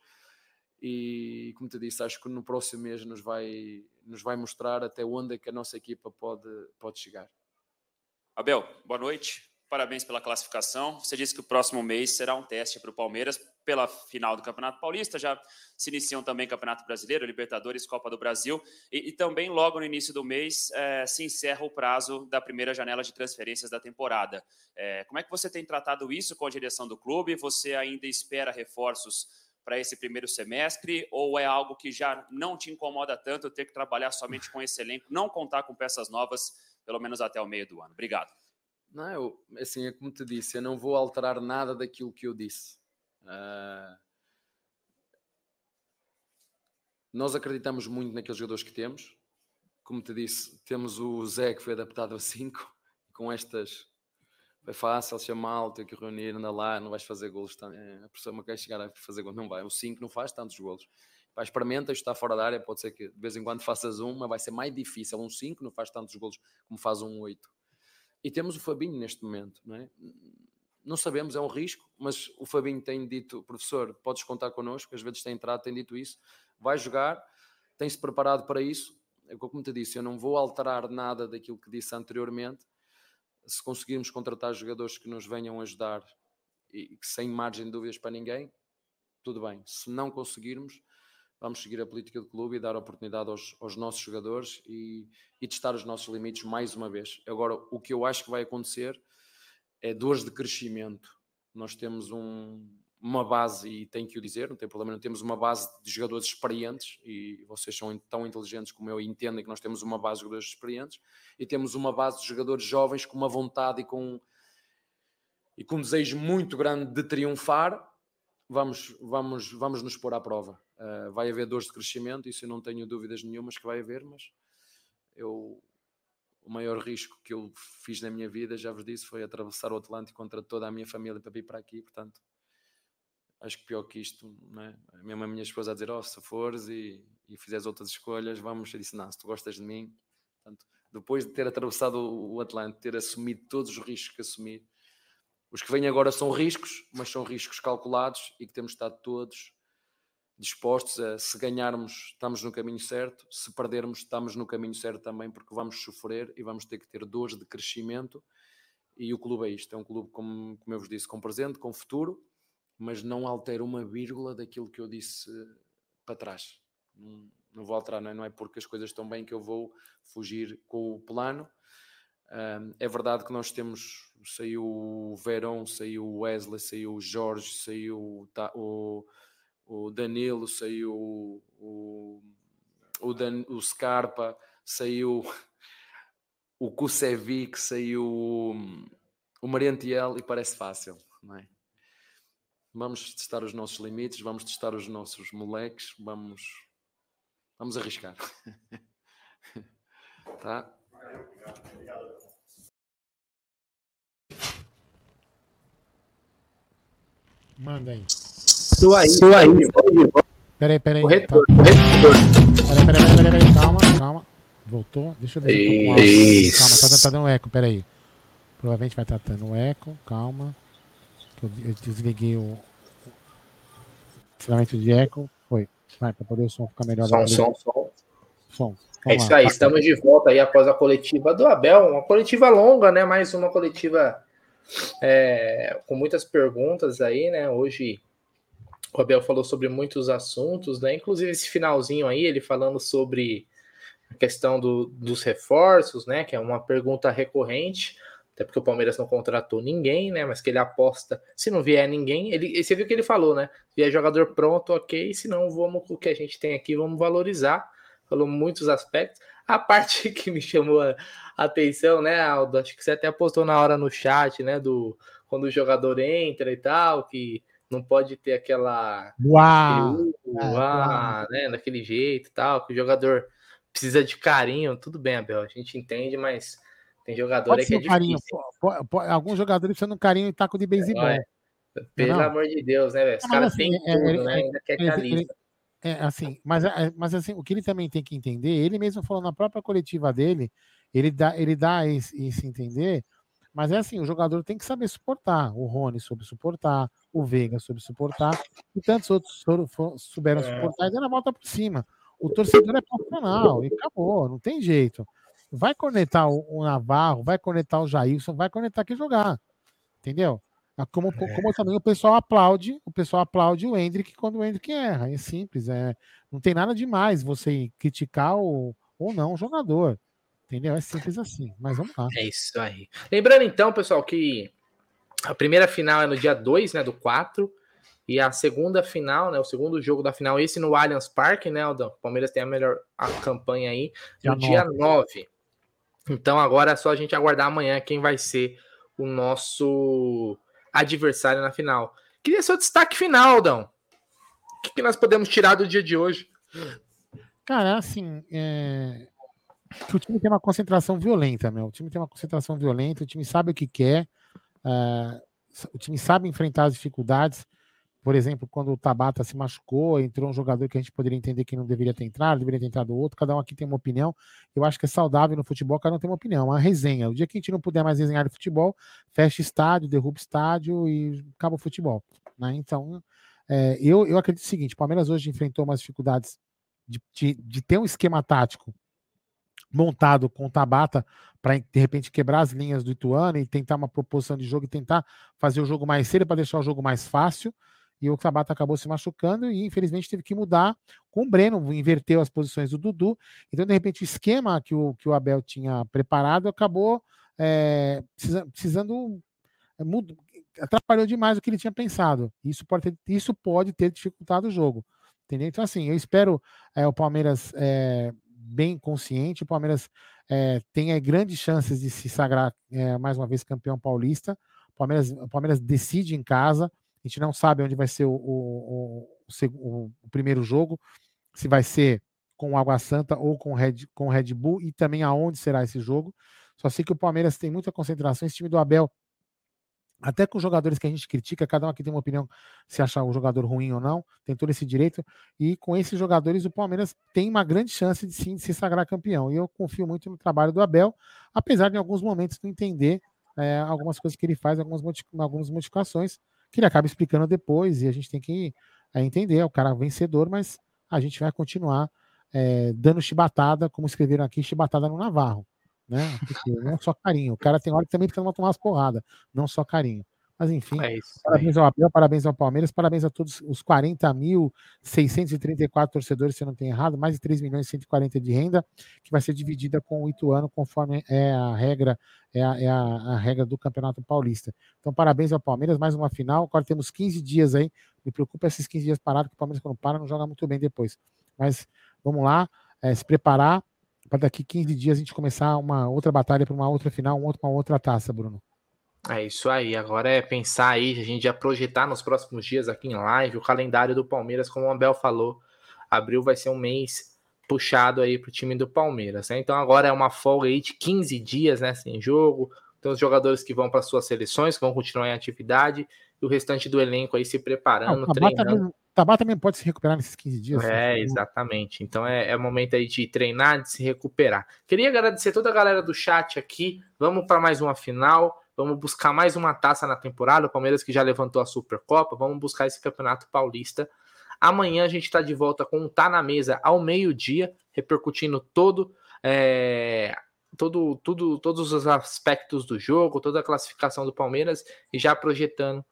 S11: E como te disse, acho que no próximo mês nos vai, nos vai mostrar até onde é que a nossa equipa pode, pode chegar.
S19: Abel, boa noite. Parabéns pela classificação. Você disse que o próximo mês será um teste para o Palmeiras pela final do Campeonato Paulista. Já se iniciam também Campeonato Brasileiro, Libertadores, Copa do Brasil. E, e também, logo no início do mês, é, se encerra o prazo da primeira janela de transferências da temporada. É, como é que você tem tratado isso com a direção do clube? Você ainda espera reforços para esse primeiro semestre? Ou é algo que já não te incomoda tanto ter que trabalhar somente com esse elenco, não contar com peças novas, pelo menos até o meio do ano? Obrigado.
S11: Não, eu, assim, é como te disse, eu não vou alterar nada daquilo que eu disse. Uh, nós acreditamos muito naqueles jogadores que temos. Como te disse, temos o Zé que foi adaptado a 5, com estas foi fácil chamá-lo, ter que reunir, anda lá, não vais fazer golos. É, a pessoa não quer chegar a fazer golos, não vai. O 5 não faz tantos golos. Vai, experimenta, está fora da área, pode ser que de vez em quando faças um, mas vai ser mais difícil. Um 5 não faz tantos golos como faz um 8. E temos o Fabinho neste momento, não é? Não sabemos, é um risco, mas o Fabinho tem dito, professor, podes contar connosco, às vezes tem entrado, tem dito isso, vai jogar, tem-se preparado para isso. É como te disse, eu não vou alterar nada daquilo que disse anteriormente, se conseguirmos contratar jogadores que nos venham ajudar e sem margem de dúvidas para ninguém, tudo bem. Se não conseguirmos, vamos seguir a política do clube e dar oportunidade aos, aos nossos jogadores e, e, testar os nossos limites mais uma vez. Agora, o que eu acho que vai acontecer é dores de crescimento. Nós temos um, uma base, e tenho que o dizer, não tem problema, não temos uma base de jogadores experientes, e vocês são tão inteligentes como eu e entendem que nós temos uma base de jogadores experientes, e temos uma base de jogadores jovens com uma vontade e com, e com um desejo muito grande de triunfar, vamos, vamos, vamos nos pôr à prova. Uh, vai haver dores de crescimento, isso eu não tenho dúvidas nenhumas que vai haver, mas eu o maior risco que eu fiz na minha vida, já vos disse, foi atravessar o Atlântico contra toda a minha família para vir para aqui, portanto acho que pior que isto, não é? Mesmo a minha esposa a dizer, oh, se fores e, e fizeres outras escolhas, vamos. Eu disse, não, se tu gostas de mim. Portanto, depois de ter atravessado o Atlântico, ter assumido todos os riscos que assumi, os que vêm agora são riscos, mas são riscos calculados e que temos estado todos dispostos a, se ganharmos, estamos no caminho certo, se perdermos, estamos no caminho certo também, porque vamos sofrer e vamos ter que ter dores de crescimento. E o clube é isto: é um clube, como, como eu vos disse, com presente, com futuro mas não altero uma vírgula daquilo que eu disse para trás. Não, não vou alterar, não é? não é porque as coisas estão bem que eu vou fugir com o plano. É verdade que nós temos, saiu o Verón, saiu o Wesley, saiu o Jorge, saiu o, o Danilo, saiu o, o, Dan, o Scarpa, saiu o Kusevic, saiu o Mariantiel e parece fácil, não é? Vamos testar os nossos limites, vamos testar os nossos moleques, vamos, vamos arriscar. tá?
S2: Manda aí.
S1: Estou aí, estou aí.
S2: Peraí, peraí.
S1: Corretor,
S2: tá. Peraí, peraí, peraí, peraí, calma, calma. Voltou? Deixa eu ver se eu tô com
S1: Isso.
S2: Calma, tá, tá dando eco, peraí. Provavelmente vai estar dando eco, calma. Eu, eu desliguei o filamento de eco. Foi. Vai, para poder o som ficar melhor.
S1: Som, som, som.
S2: Som.
S1: É isso aí, estamos de volta aí após a coletiva do Abel, uma coletiva longa, né? Mais uma coletiva é, com muitas perguntas aí, né? Hoje o Abel falou sobre muitos assuntos, né? Inclusive esse finalzinho aí, ele falando sobre a questão do, dos reforços, né? Que é uma pergunta recorrente até porque o Palmeiras não contratou ninguém, né? Mas que ele aposta, se não vier ninguém, ele, você viu o que ele falou, né? Vier jogador pronto, ok, se não, vamos com o que a gente tem aqui, vamos valorizar. Falou muitos aspectos. A parte que me chamou a atenção, né, Aldo? Acho que você até postou na hora no chat, né? Do quando o jogador entra e tal, que não pode ter aquela.
S2: Uau!
S1: Aquele, uau, né? Daquele jeito e tal, que o jogador precisa de carinho. Tudo bem, Abel, a gente entende, mas tem jogador aí que é
S2: um carinho. alguns jogadores precisam de um carinho e taco de beisebol.
S1: É, Pelo
S2: Não.
S1: amor de Deus, né, velho? Os
S2: Não,
S1: caras
S2: assim,
S1: têm
S2: é,
S1: tudo,
S2: ele-
S1: né? Ainda quer
S2: ele-
S1: camisa.
S2: É, assim, mas, é, mas assim, o que ele também tem que entender, ele mesmo falou na própria coletiva dele, ele dá, ele dá esse, esse entender, mas é assim, o jogador tem que saber suportar. O Rony soube suportar, o Veiga soube suportar, e tantos outros souberam
S1: É.
S2: suportar e deram a volta por cima. O torcedor é profissional, e acabou, não tem jeito. Vai conectar o, o Navarro, vai conectar o Jailson, vai conectar quem jogar. Entendeu? Ah, Como, como também o pessoal aplaude, o pessoal aplaude o Hendrick quando o Hendrick erra. É simples, é, não tem nada demais você criticar o, ou não o jogador. Entendeu? É simples assim. Mas vamos lá.
S1: É isso aí. Lembrando então, pessoal, que a primeira final é no dia 2, né, do 4. E a segunda final, né? O segundo jogo da final, esse no Allianz Parque, né, Aldão? O Palmeiras tem a melhor a campanha aí, no dia 9. Então agora é só a gente aguardar amanhã quem vai ser o nosso adversário na final. Queria seu destaque final, Aldão. O que, que nós podemos tirar do dia de hoje?
S2: Cara, assim, é... o time tem uma concentração violenta, meu. O time tem uma concentração violenta, o time sabe o que quer, uh... o time sabe enfrentar as dificuldades. Por exemplo, quando o Tabata se machucou, entrou um jogador que a gente poderia entender que não deveria ter entrado, deveria ter entrado outro, cada um aqui tem uma opinião. Eu acho que é saudável no futebol, cada um tem uma opinião, uma resenha. O dia que a gente não puder mais resenhar de futebol, fecha estádio, derruba estádio e acaba o futebol. Né? Então, é, eu, eu acredito o seguinte: o Palmeiras hoje enfrentou umas dificuldades de, de, de ter um esquema tático montado com o Tabata para de repente quebrar as linhas do Ituano e tentar uma proposição de jogo e tentar fazer o jogo mais cedo para deixar o jogo mais fácil e o Tabata acabou se machucando e infelizmente teve que mudar com o Breno, inverteu as posições do Dudu. Então, de repente, o esquema que o, que o Abel tinha preparado acabou é, precisando. É, atrapalhou demais o que ele tinha pensado. Isso pode ter, isso pode ter dificultado o jogo. Entendeu? Então, assim, eu espero é, o Palmeiras bem consciente, o Palmeiras tenha grandes chances de se sagrar mais uma vez campeão paulista. O Palmeiras, o Palmeiras decide em casa. A gente não sabe onde vai ser o, o, o, o primeiro jogo, se vai ser com o Água Santa ou com o Red, com o Red Bull e também aonde será esse jogo. Só sei que o Palmeiras tem muita concentração. Esse time do Abel, até com os jogadores que a gente critica, cada um aqui tem uma opinião se achar um jogador ruim ou não, tem todo esse direito. E com esses jogadores, o Palmeiras tem uma grande chance de sim de se sagrar campeão. E eu confio muito no trabalho do Abel, apesar de em alguns momentos não entender é, algumas coisas que ele faz, algumas, algumas modificações que ele acaba explicando depois, e a gente tem que é, entender, é o cara vencedor, mas a gente vai continuar é, dando chibatada, como escreveram aqui, chibatada no Navarro, né? Porque não é só carinho, o cara tem hora que também fica tomar umas porradas, não só carinho. Mas enfim, é isso, parabéns ao Abel, parabéns ao Palmeiras, parabéns a todos os 40.634 torcedores, se eu não tenho errado, mais de 3 milhões e 140 de renda, que vai ser dividida com o Ituano, conforme é a regra, é a, é a, a regra do Campeonato Paulista. Então, parabéns ao Palmeiras, mais uma final. Agora temos 15 dias aí. Me preocupa esses 15 dias parados, que o Palmeiras, quando para, não joga muito bem depois. Mas vamos lá, é, se preparar para daqui 15 dias a gente começar uma outra batalha para uma outra final, uma outra, uma outra taça, Bruno.
S1: É isso aí. Agora é pensar aí, a gente já projetar nos próximos dias aqui em live o calendário do Palmeiras, como o Abel falou. Abril vai ser um mês puxado aí para o time do Palmeiras. Né? Então agora é uma folga aí de 15 dias né, sem jogo. Tem os jogadores que vão para suas seleções, que vão continuar em atividade, e o restante do elenco aí se preparando,
S2: Não,
S1: treinando.
S2: Também, Tabata também pode se recuperar nesses 15 dias.
S1: É, exatamente. Então é, é momento aí de treinar, de se recuperar. Queria agradecer toda a galera do chat aqui. Vamos para mais uma final. Vamos buscar mais uma taça na temporada. O Palmeiras que já levantou a Supercopa. Vamos buscar esse Campeonato Paulista. Amanhã a gente está de volta com o Tá na Mesa ao meio-dia, repercutindo todo, é, todo, tudo, todos os aspectos do jogo, toda a classificação do Palmeiras e já projetando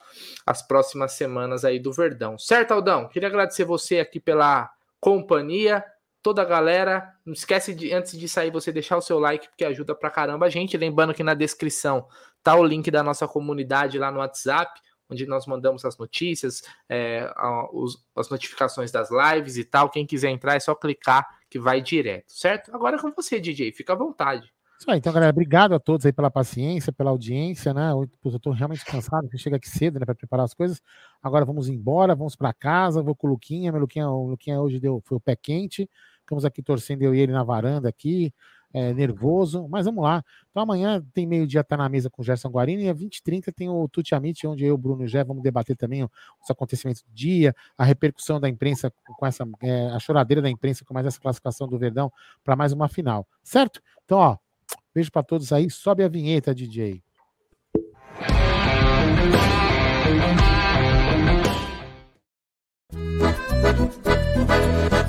S1: as próximas semanas aí do Verdão. Certo, Aldão? Queria agradecer você aqui pela companhia toda a galera. Não esquece de, antes de sair, você deixar o seu like, porque ajuda pra caramba a gente. Lembrando que na descrição tá o link da nossa comunidade lá no WhatsApp, onde nós mandamos as notícias, é, os, as notificações das lives e tal. Quem quiser entrar é só clicar que vai direto, certo? Agora é com você, DJ, fica à vontade.
S2: Isso aí, então, galera, obrigado a todos aí pela paciência, pela audiência, né? Eu, tô realmente cansado, que chega aqui cedo, né, para preparar as coisas. Agora vamos embora, vamos para casa, vou com o Luquinha, meu Luquinha, o Luquinha hoje deu, foi o pé quente. Ficamos aqui torcendo eu e ele na varanda aqui, é, nervoso, mas vamos lá. Então amanhã tem meio-dia, tá na mesa com o Gerson Guarini, e às 20h30 tem o Tuti Amit, onde eu, Bruno e o Gé vamos debater também os acontecimentos do dia, a repercussão da imprensa com essa, é, a choradeira da imprensa com mais essa classificação do Verdão para mais uma final, certo? Então, ó, beijo para todos aí, sobe a vinheta, DJ. Música